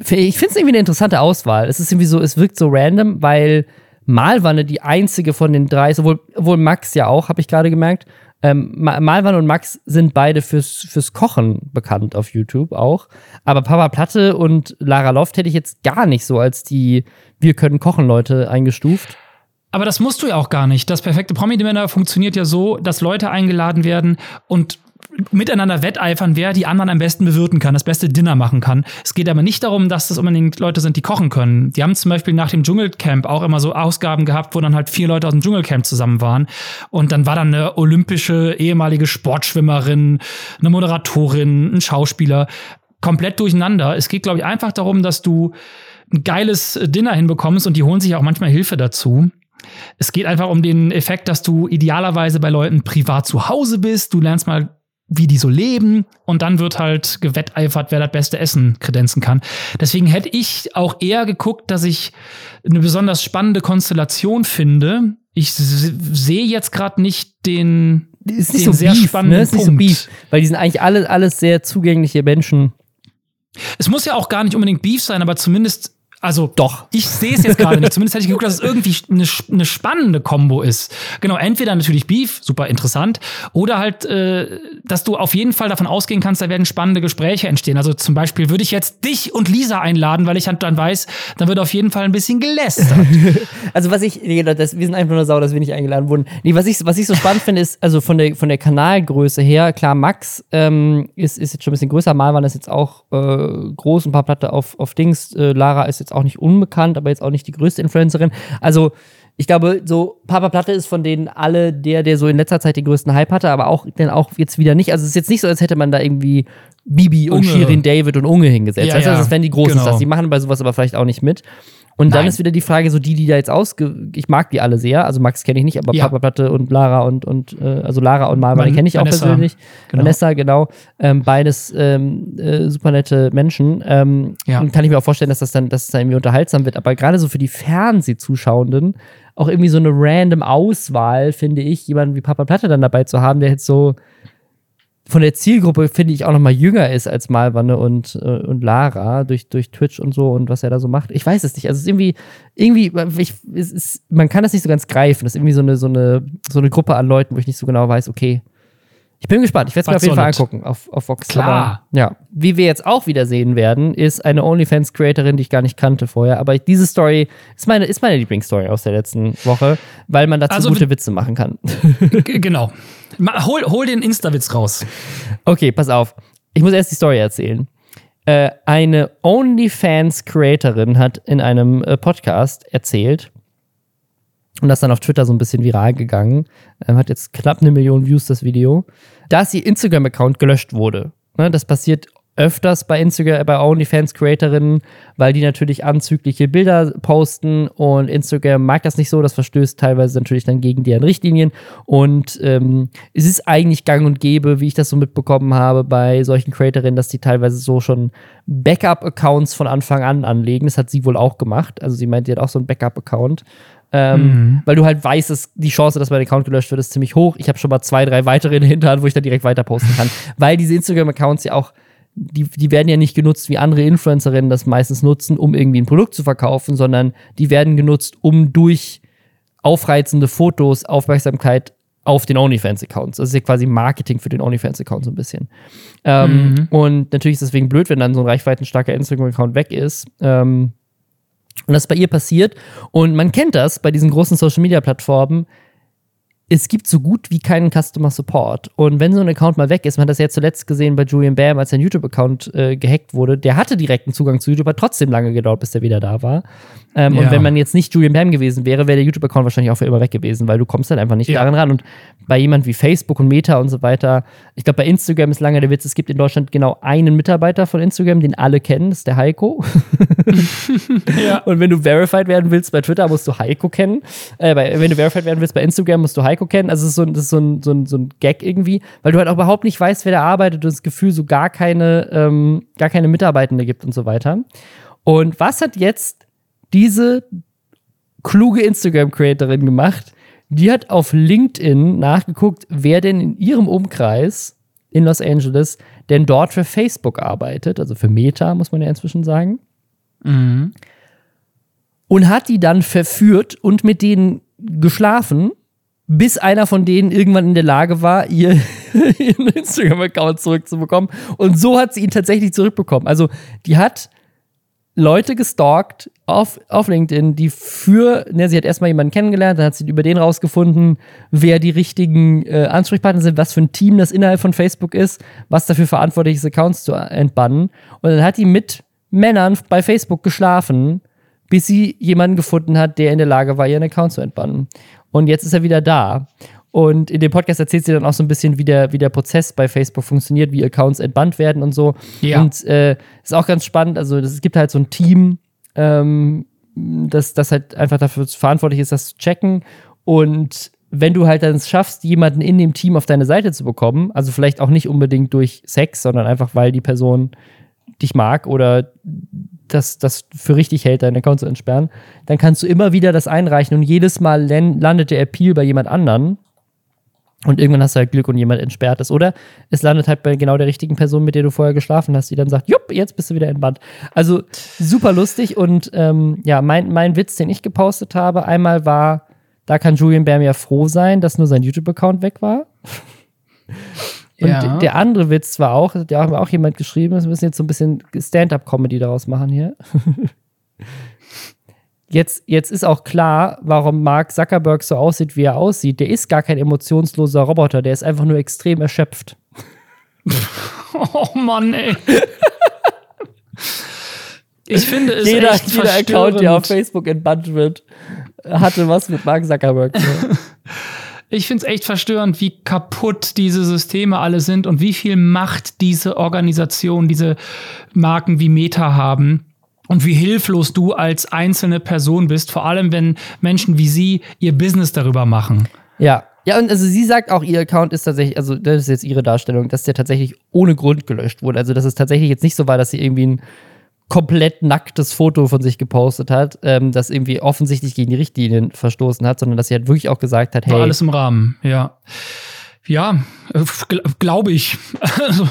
Ich finde es irgendwie eine interessante Auswahl. Es ist irgendwie so, es wirkt so random, weil Malwanne die einzige von den drei, sowohl, obwohl Max ja auch, habe ich gerade gemerkt. Ähm, Ma- Malwanne und Max sind beide fürs, fürs Kochen bekannt auf YouTube auch. Aber Papa Platte und Lara Loft hätte ich jetzt gar nicht so als die Wir können kochen Leute eingestuft.
Aber das musst du ja auch gar nicht. Das perfekte Promi-Dinner funktioniert ja so, dass Leute eingeladen werden und miteinander wetteifern, wer die anderen am besten bewirten kann, das beste Dinner machen kann. Es geht aber nicht darum, dass das unbedingt Leute sind, die kochen können. Die haben zum Beispiel nach dem Dschungelcamp auch immer so Ausgaben gehabt, wo dann halt vier Leute aus dem Dschungelcamp zusammen waren. Und dann war dann eine olympische ehemalige Sportschwimmerin, eine Moderatorin, ein Schauspieler. Komplett durcheinander. Es geht, glaube ich, einfach darum, dass du ein geiles Dinner hinbekommst und die holen sich auch manchmal Hilfe dazu. Es geht einfach um den Effekt, dass du idealerweise bei Leuten privat zu Hause bist. Du lernst mal, wie die so leben und dann wird halt gewetteifert, wer das beste Essen kredenzen kann. Deswegen hätte ich auch eher geguckt, dass ich eine besonders spannende Konstellation finde. Ich sehe jetzt gerade nicht den,
ist nicht den so sehr beef, spannenden ne? ist Punkt. Nicht so beef, weil die sind eigentlich alle, alles sehr zugängliche Menschen.
Es muss ja auch gar nicht unbedingt Beef sein, aber zumindest also
doch.
Ich sehe es jetzt gerade nicht. Zumindest hätte ich geguckt, dass es irgendwie eine, eine spannende Kombo ist. Genau, entweder natürlich Beef, super interessant, oder halt, äh, dass du auf jeden Fall davon ausgehen kannst, da werden spannende Gespräche entstehen. Also zum Beispiel würde ich jetzt dich und Lisa einladen, weil ich halt dann weiß, dann wird auf jeden Fall ein bisschen gelästert.
also was ich, das, wir sind einfach nur sauer, dass wir nicht eingeladen wurden. Nee, was ich, was ich so spannend finde, ist, also von der, von der Kanalgröße her, klar, Max ähm, ist, ist jetzt schon ein bisschen größer, Mal war das jetzt auch äh, groß, ein paar Platte auf, auf Dings, äh, Lara ist jetzt jetzt auch nicht unbekannt, aber jetzt auch nicht die größte Influencerin. Also ich glaube, so Papa Platte ist von denen alle der, der so in letzter Zeit den größten Hype hatte, aber auch dann auch jetzt wieder nicht. Also es ist jetzt nicht so, als hätte man da irgendwie Bibi und Shirin David und Unge hingesetzt. Ja, also, ja. das wären die großen genau. Stars. Die machen bei sowas aber vielleicht auch nicht mit. Und Nein. dann ist wieder die Frage, so die, die da jetzt ausge. Ich mag die alle sehr. Also Max kenne ich nicht, aber ja. Papa Platte und Lara und, und äh, also Lara und Marva, die kenne ich Vanessa. auch persönlich. Genau. Vanessa, genau. Ähm, beides ähm, äh, super nette Menschen. Ähm, ja. Und kann ich mir auch vorstellen, dass das dann, dass es dann irgendwie unterhaltsam wird. Aber gerade so für die Fernsehzuschauenden auch irgendwie so eine random Auswahl, finde ich, jemanden wie Papa Platte dann dabei zu haben, der jetzt so von der Zielgruppe, finde ich, auch noch mal jünger ist als Malwanne und, äh, und Lara durch, durch Twitch und so und was er da so macht. Ich weiß es nicht. Also es ist irgendwie, irgendwie, ich, es ist, man kann das nicht so ganz greifen. Das ist irgendwie so eine, so eine, so eine Gruppe an Leuten, wo ich nicht so genau weiß, okay. Ich bin gespannt. Ich werde es mir auf jeden Fall angucken auf, auf Vox.
Klar. Aber,
ja. Wie wir jetzt auch wieder sehen werden, ist eine OnlyFans-Creatorin, die ich gar nicht kannte vorher. Aber diese Story ist meine, ist meine Lieblingsstory aus der letzten Woche, weil man dazu also, gute Witze machen kann.
genau. Hol, hol den Insta-Witz raus.
Okay, pass auf. Ich muss erst die Story erzählen. Äh, eine OnlyFans-Creatorin hat in einem äh, Podcast erzählt, und das dann auf Twitter so ein bisschen viral gegangen, ähm, hat jetzt knapp eine Million Views das Video, dass ihr Instagram-Account gelöscht wurde. Ne, das passiert öfters bei Instagram, bei OnlyFans-Creatorinnen, weil die natürlich anzügliche Bilder posten und Instagram mag das nicht so, das verstößt teilweise natürlich dann gegen deren Richtlinien und ähm, es ist eigentlich gang und gäbe, wie ich das so mitbekommen habe bei solchen Creatorinnen, dass die teilweise so schon Backup-Accounts von Anfang an anlegen, das hat sie wohl auch gemacht, also sie meint, sie hat auch so einen Backup-Account ähm, mhm. Weil du halt weißt, dass die Chance, dass mein Account gelöscht wird, ist ziemlich hoch. Ich habe schon mal zwei, drei weitere in der Hinterhand, wo ich dann direkt weiter posten kann. weil diese Instagram-Accounts ja auch die, die werden ja nicht genutzt, wie andere Influencerinnen das meistens nutzen, um irgendwie ein Produkt zu verkaufen, sondern die werden genutzt, um durch aufreizende Fotos Aufmerksamkeit auf den OnlyFans-Accounts. Das ist ja quasi Marketing für den OnlyFans-Account so ein bisschen. Ähm, mhm. Und natürlich ist es deswegen blöd, wenn dann so ein reichweitenstarker Instagram-Account weg ist. Ähm, und das ist bei ihr passiert. Und man kennt das bei diesen großen Social-Media-Plattformen es gibt so gut wie keinen Customer Support. Und wenn so ein Account mal weg ist, man hat das ja zuletzt gesehen bei Julian Bam, als sein YouTube-Account äh, gehackt wurde, der hatte direkten Zugang zu YouTube, hat trotzdem lange gedauert, bis der wieder da war. Ähm, ja. Und wenn man jetzt nicht Julian Bam gewesen wäre, wäre der YouTube-Account wahrscheinlich auch für immer weg gewesen, weil du kommst dann einfach nicht ja. daran ran. Und bei jemand wie Facebook und Meta und so weiter, ich glaube, bei Instagram ist lange der Witz, es gibt in Deutschland genau einen Mitarbeiter von Instagram, den alle kennen, das ist der Heiko. ja. Und wenn du verified werden willst bei Twitter, musst du Heiko kennen. Äh, bei, wenn du verified werden willst bei Instagram, musst du Heiko Heiko kennen. Also, es ist so, das ist so ein, so, ein, so ein Gag irgendwie, weil du halt auch überhaupt nicht weißt, wer da arbeitet und das Gefühl so gar keine, ähm, gar keine Mitarbeitende gibt und so weiter. Und was hat jetzt diese kluge Instagram-Creatorin gemacht? Die hat auf LinkedIn nachgeguckt, wer denn in ihrem Umkreis in Los Angeles denn dort für Facebook arbeitet, also für Meta, muss man ja inzwischen sagen. Mhm. Und hat die dann verführt und mit denen geschlafen bis einer von denen irgendwann in der Lage war, ihr, ihren Instagram-Account zurückzubekommen. Und so hat sie ihn tatsächlich zurückbekommen. Also, die hat Leute gestalkt auf, auf LinkedIn, die für, ne, sie hat erstmal jemanden kennengelernt, dann hat sie über den rausgefunden, wer die richtigen äh, Ansprechpartner sind, was für ein Team das innerhalb von Facebook ist, was dafür verantwortlich ist, Accounts zu entbannen. Und dann hat die mit Männern bei Facebook geschlafen, bis sie jemanden gefunden hat, der in der Lage war, ihren Account zu entbannen. Und jetzt ist er wieder da. Und in dem Podcast erzählt sie dann auch so ein bisschen, wie der, wie der Prozess bei Facebook funktioniert, wie Accounts entbannt werden und so. Ja. Und äh, ist auch ganz spannend. Also, es gibt halt so ein Team, ähm, das, das halt einfach dafür verantwortlich ist, das zu checken. Und wenn du halt dann es schaffst, jemanden in dem Team auf deine Seite zu bekommen, also vielleicht auch nicht unbedingt durch Sex, sondern einfach, weil die Person dich mag oder das, das für richtig hält, deinen Account zu entsperren, dann kannst du immer wieder das einreichen und jedes Mal landet der Appeal bei jemand anderen. Und irgendwann hast du halt Glück und jemand entsperrt es. Oder es landet halt bei genau der richtigen Person, mit der du vorher geschlafen hast, die dann sagt, jupp, jetzt bist du wieder entbannt. Also super lustig. Und ähm, ja, mein, mein Witz, den ich gepostet habe, einmal war, da kann Julian Bam ja froh sein, dass nur sein YouTube-Account weg war. Und ja. der andere Witz war auch, der hat auch jemand geschrieben, wir müssen jetzt so ein bisschen Stand-up-Comedy daraus machen hier. jetzt, jetzt ist auch klar, warum Mark Zuckerberg so aussieht, wie er aussieht. Der ist gar kein emotionsloser Roboter, der ist einfach nur extrem erschöpft.
oh Mann, ey. Ich finde es
jeder, echt jeder Account, der auf Facebook entbannt wird, hatte was mit Mark Zuckerberg.
Ich finde es echt verstörend, wie kaputt diese Systeme alle sind und wie viel Macht diese Organisation, diese Marken wie Meta haben und wie hilflos du als einzelne Person bist, vor allem wenn Menschen wie sie ihr Business darüber machen.
Ja. Ja, und also sie sagt auch, ihr Account ist tatsächlich, also das ist jetzt ihre Darstellung, dass der tatsächlich ohne Grund gelöscht wurde. Also, dass es tatsächlich jetzt nicht so war, dass sie irgendwie ein komplett nacktes Foto von sich gepostet hat, ähm, das irgendwie offensichtlich gegen die Richtlinien verstoßen hat, sondern dass sie halt wirklich auch gesagt hat, hey.
War alles im Rahmen, ja. Ja, äh, glaube ich. Also,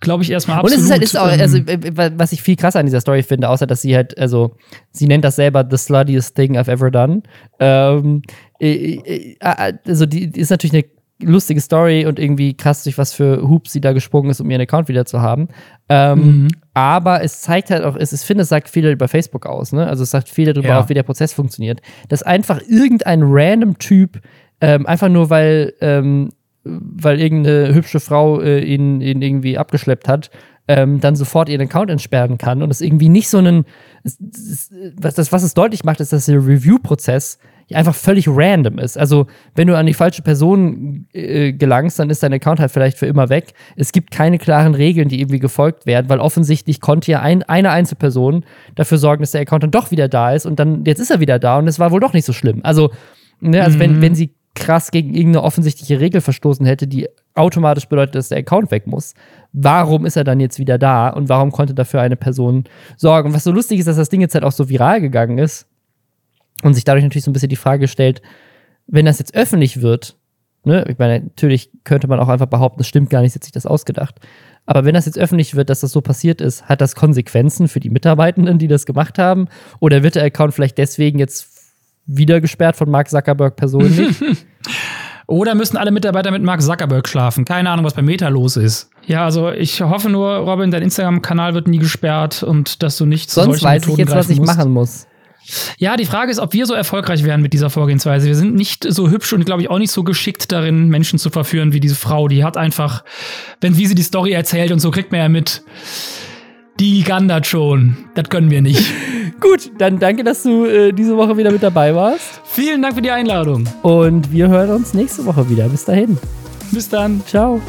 glaube ich erstmal absolut.
Und es
ist
halt, ist auch, also, ähm, was ich viel krasser an dieser Story finde, außer dass sie halt, also, sie nennt das selber the sluttiest thing I've ever done. Ähm, äh, äh, also, die ist natürlich eine lustige Story und irgendwie krass, durch was für Hoops sie da gesprungen ist, um ihren Account wieder zu haben. Ähm, mhm. Aber es zeigt halt auch, es, ich finde, es sagt viel über Facebook aus, ne? Also es sagt viel darüber ja. auch, wie der Prozess funktioniert. Dass einfach irgendein random Typ, ähm, einfach nur weil, ähm, weil irgendeine hübsche Frau äh, ihn, ihn irgendwie abgeschleppt hat, ähm, dann sofort ihren Account entsperren kann und es irgendwie nicht so einen, was, das, was es deutlich macht, ist, dass der Review-Prozess einfach völlig random ist. Also, wenn du an die falsche Person äh, gelangst, dann ist dein Account halt vielleicht für immer weg. Es gibt keine klaren Regeln, die irgendwie gefolgt werden, weil offensichtlich konnte ja ein, eine Einzelperson dafür sorgen, dass der Account dann doch wieder da ist und dann, jetzt ist er wieder da und es war wohl doch nicht so schlimm. Also, ne, also mhm. wenn, wenn sie krass gegen irgendeine offensichtliche Regel verstoßen hätte, die automatisch bedeutet, dass der Account weg muss. Warum ist er dann jetzt wieder da und warum konnte dafür eine Person sorgen? Und was so lustig ist, dass das Ding jetzt halt auch so viral gegangen ist, und sich dadurch natürlich so ein bisschen die Frage stellt, wenn das jetzt öffentlich wird, ne, ich meine, natürlich könnte man auch einfach behaupten, das stimmt gar nicht, jetzt sich das ausgedacht. Aber wenn das jetzt öffentlich wird, dass das so passiert ist, hat das Konsequenzen für die Mitarbeitenden, die das gemacht haben? Oder wird der Account vielleicht deswegen jetzt wieder gesperrt von Mark Zuckerberg persönlich?
Oder müssen alle Mitarbeiter mit Mark Zuckerberg schlafen? Keine Ahnung, was bei Meta los ist. Ja, also ich hoffe nur, Robin, dein Instagram-Kanal wird nie gesperrt und dass du nicht
zu Sonst weiß Methoden ich jetzt, was ich machen muss.
Ja, die Frage ist, ob wir so erfolgreich wären mit dieser Vorgehensweise. Wir sind nicht so hübsch und, glaube ich, auch nicht so geschickt darin, Menschen zu verführen wie diese Frau. Die hat einfach, wenn wie sie die Story erzählt und so kriegt man ja mit, die gandert schon. Das können wir nicht.
Gut, dann danke, dass du äh, diese Woche wieder mit dabei warst.
Vielen Dank für die Einladung.
Und wir hören uns nächste Woche wieder. Bis dahin.
Bis dann.
Ciao.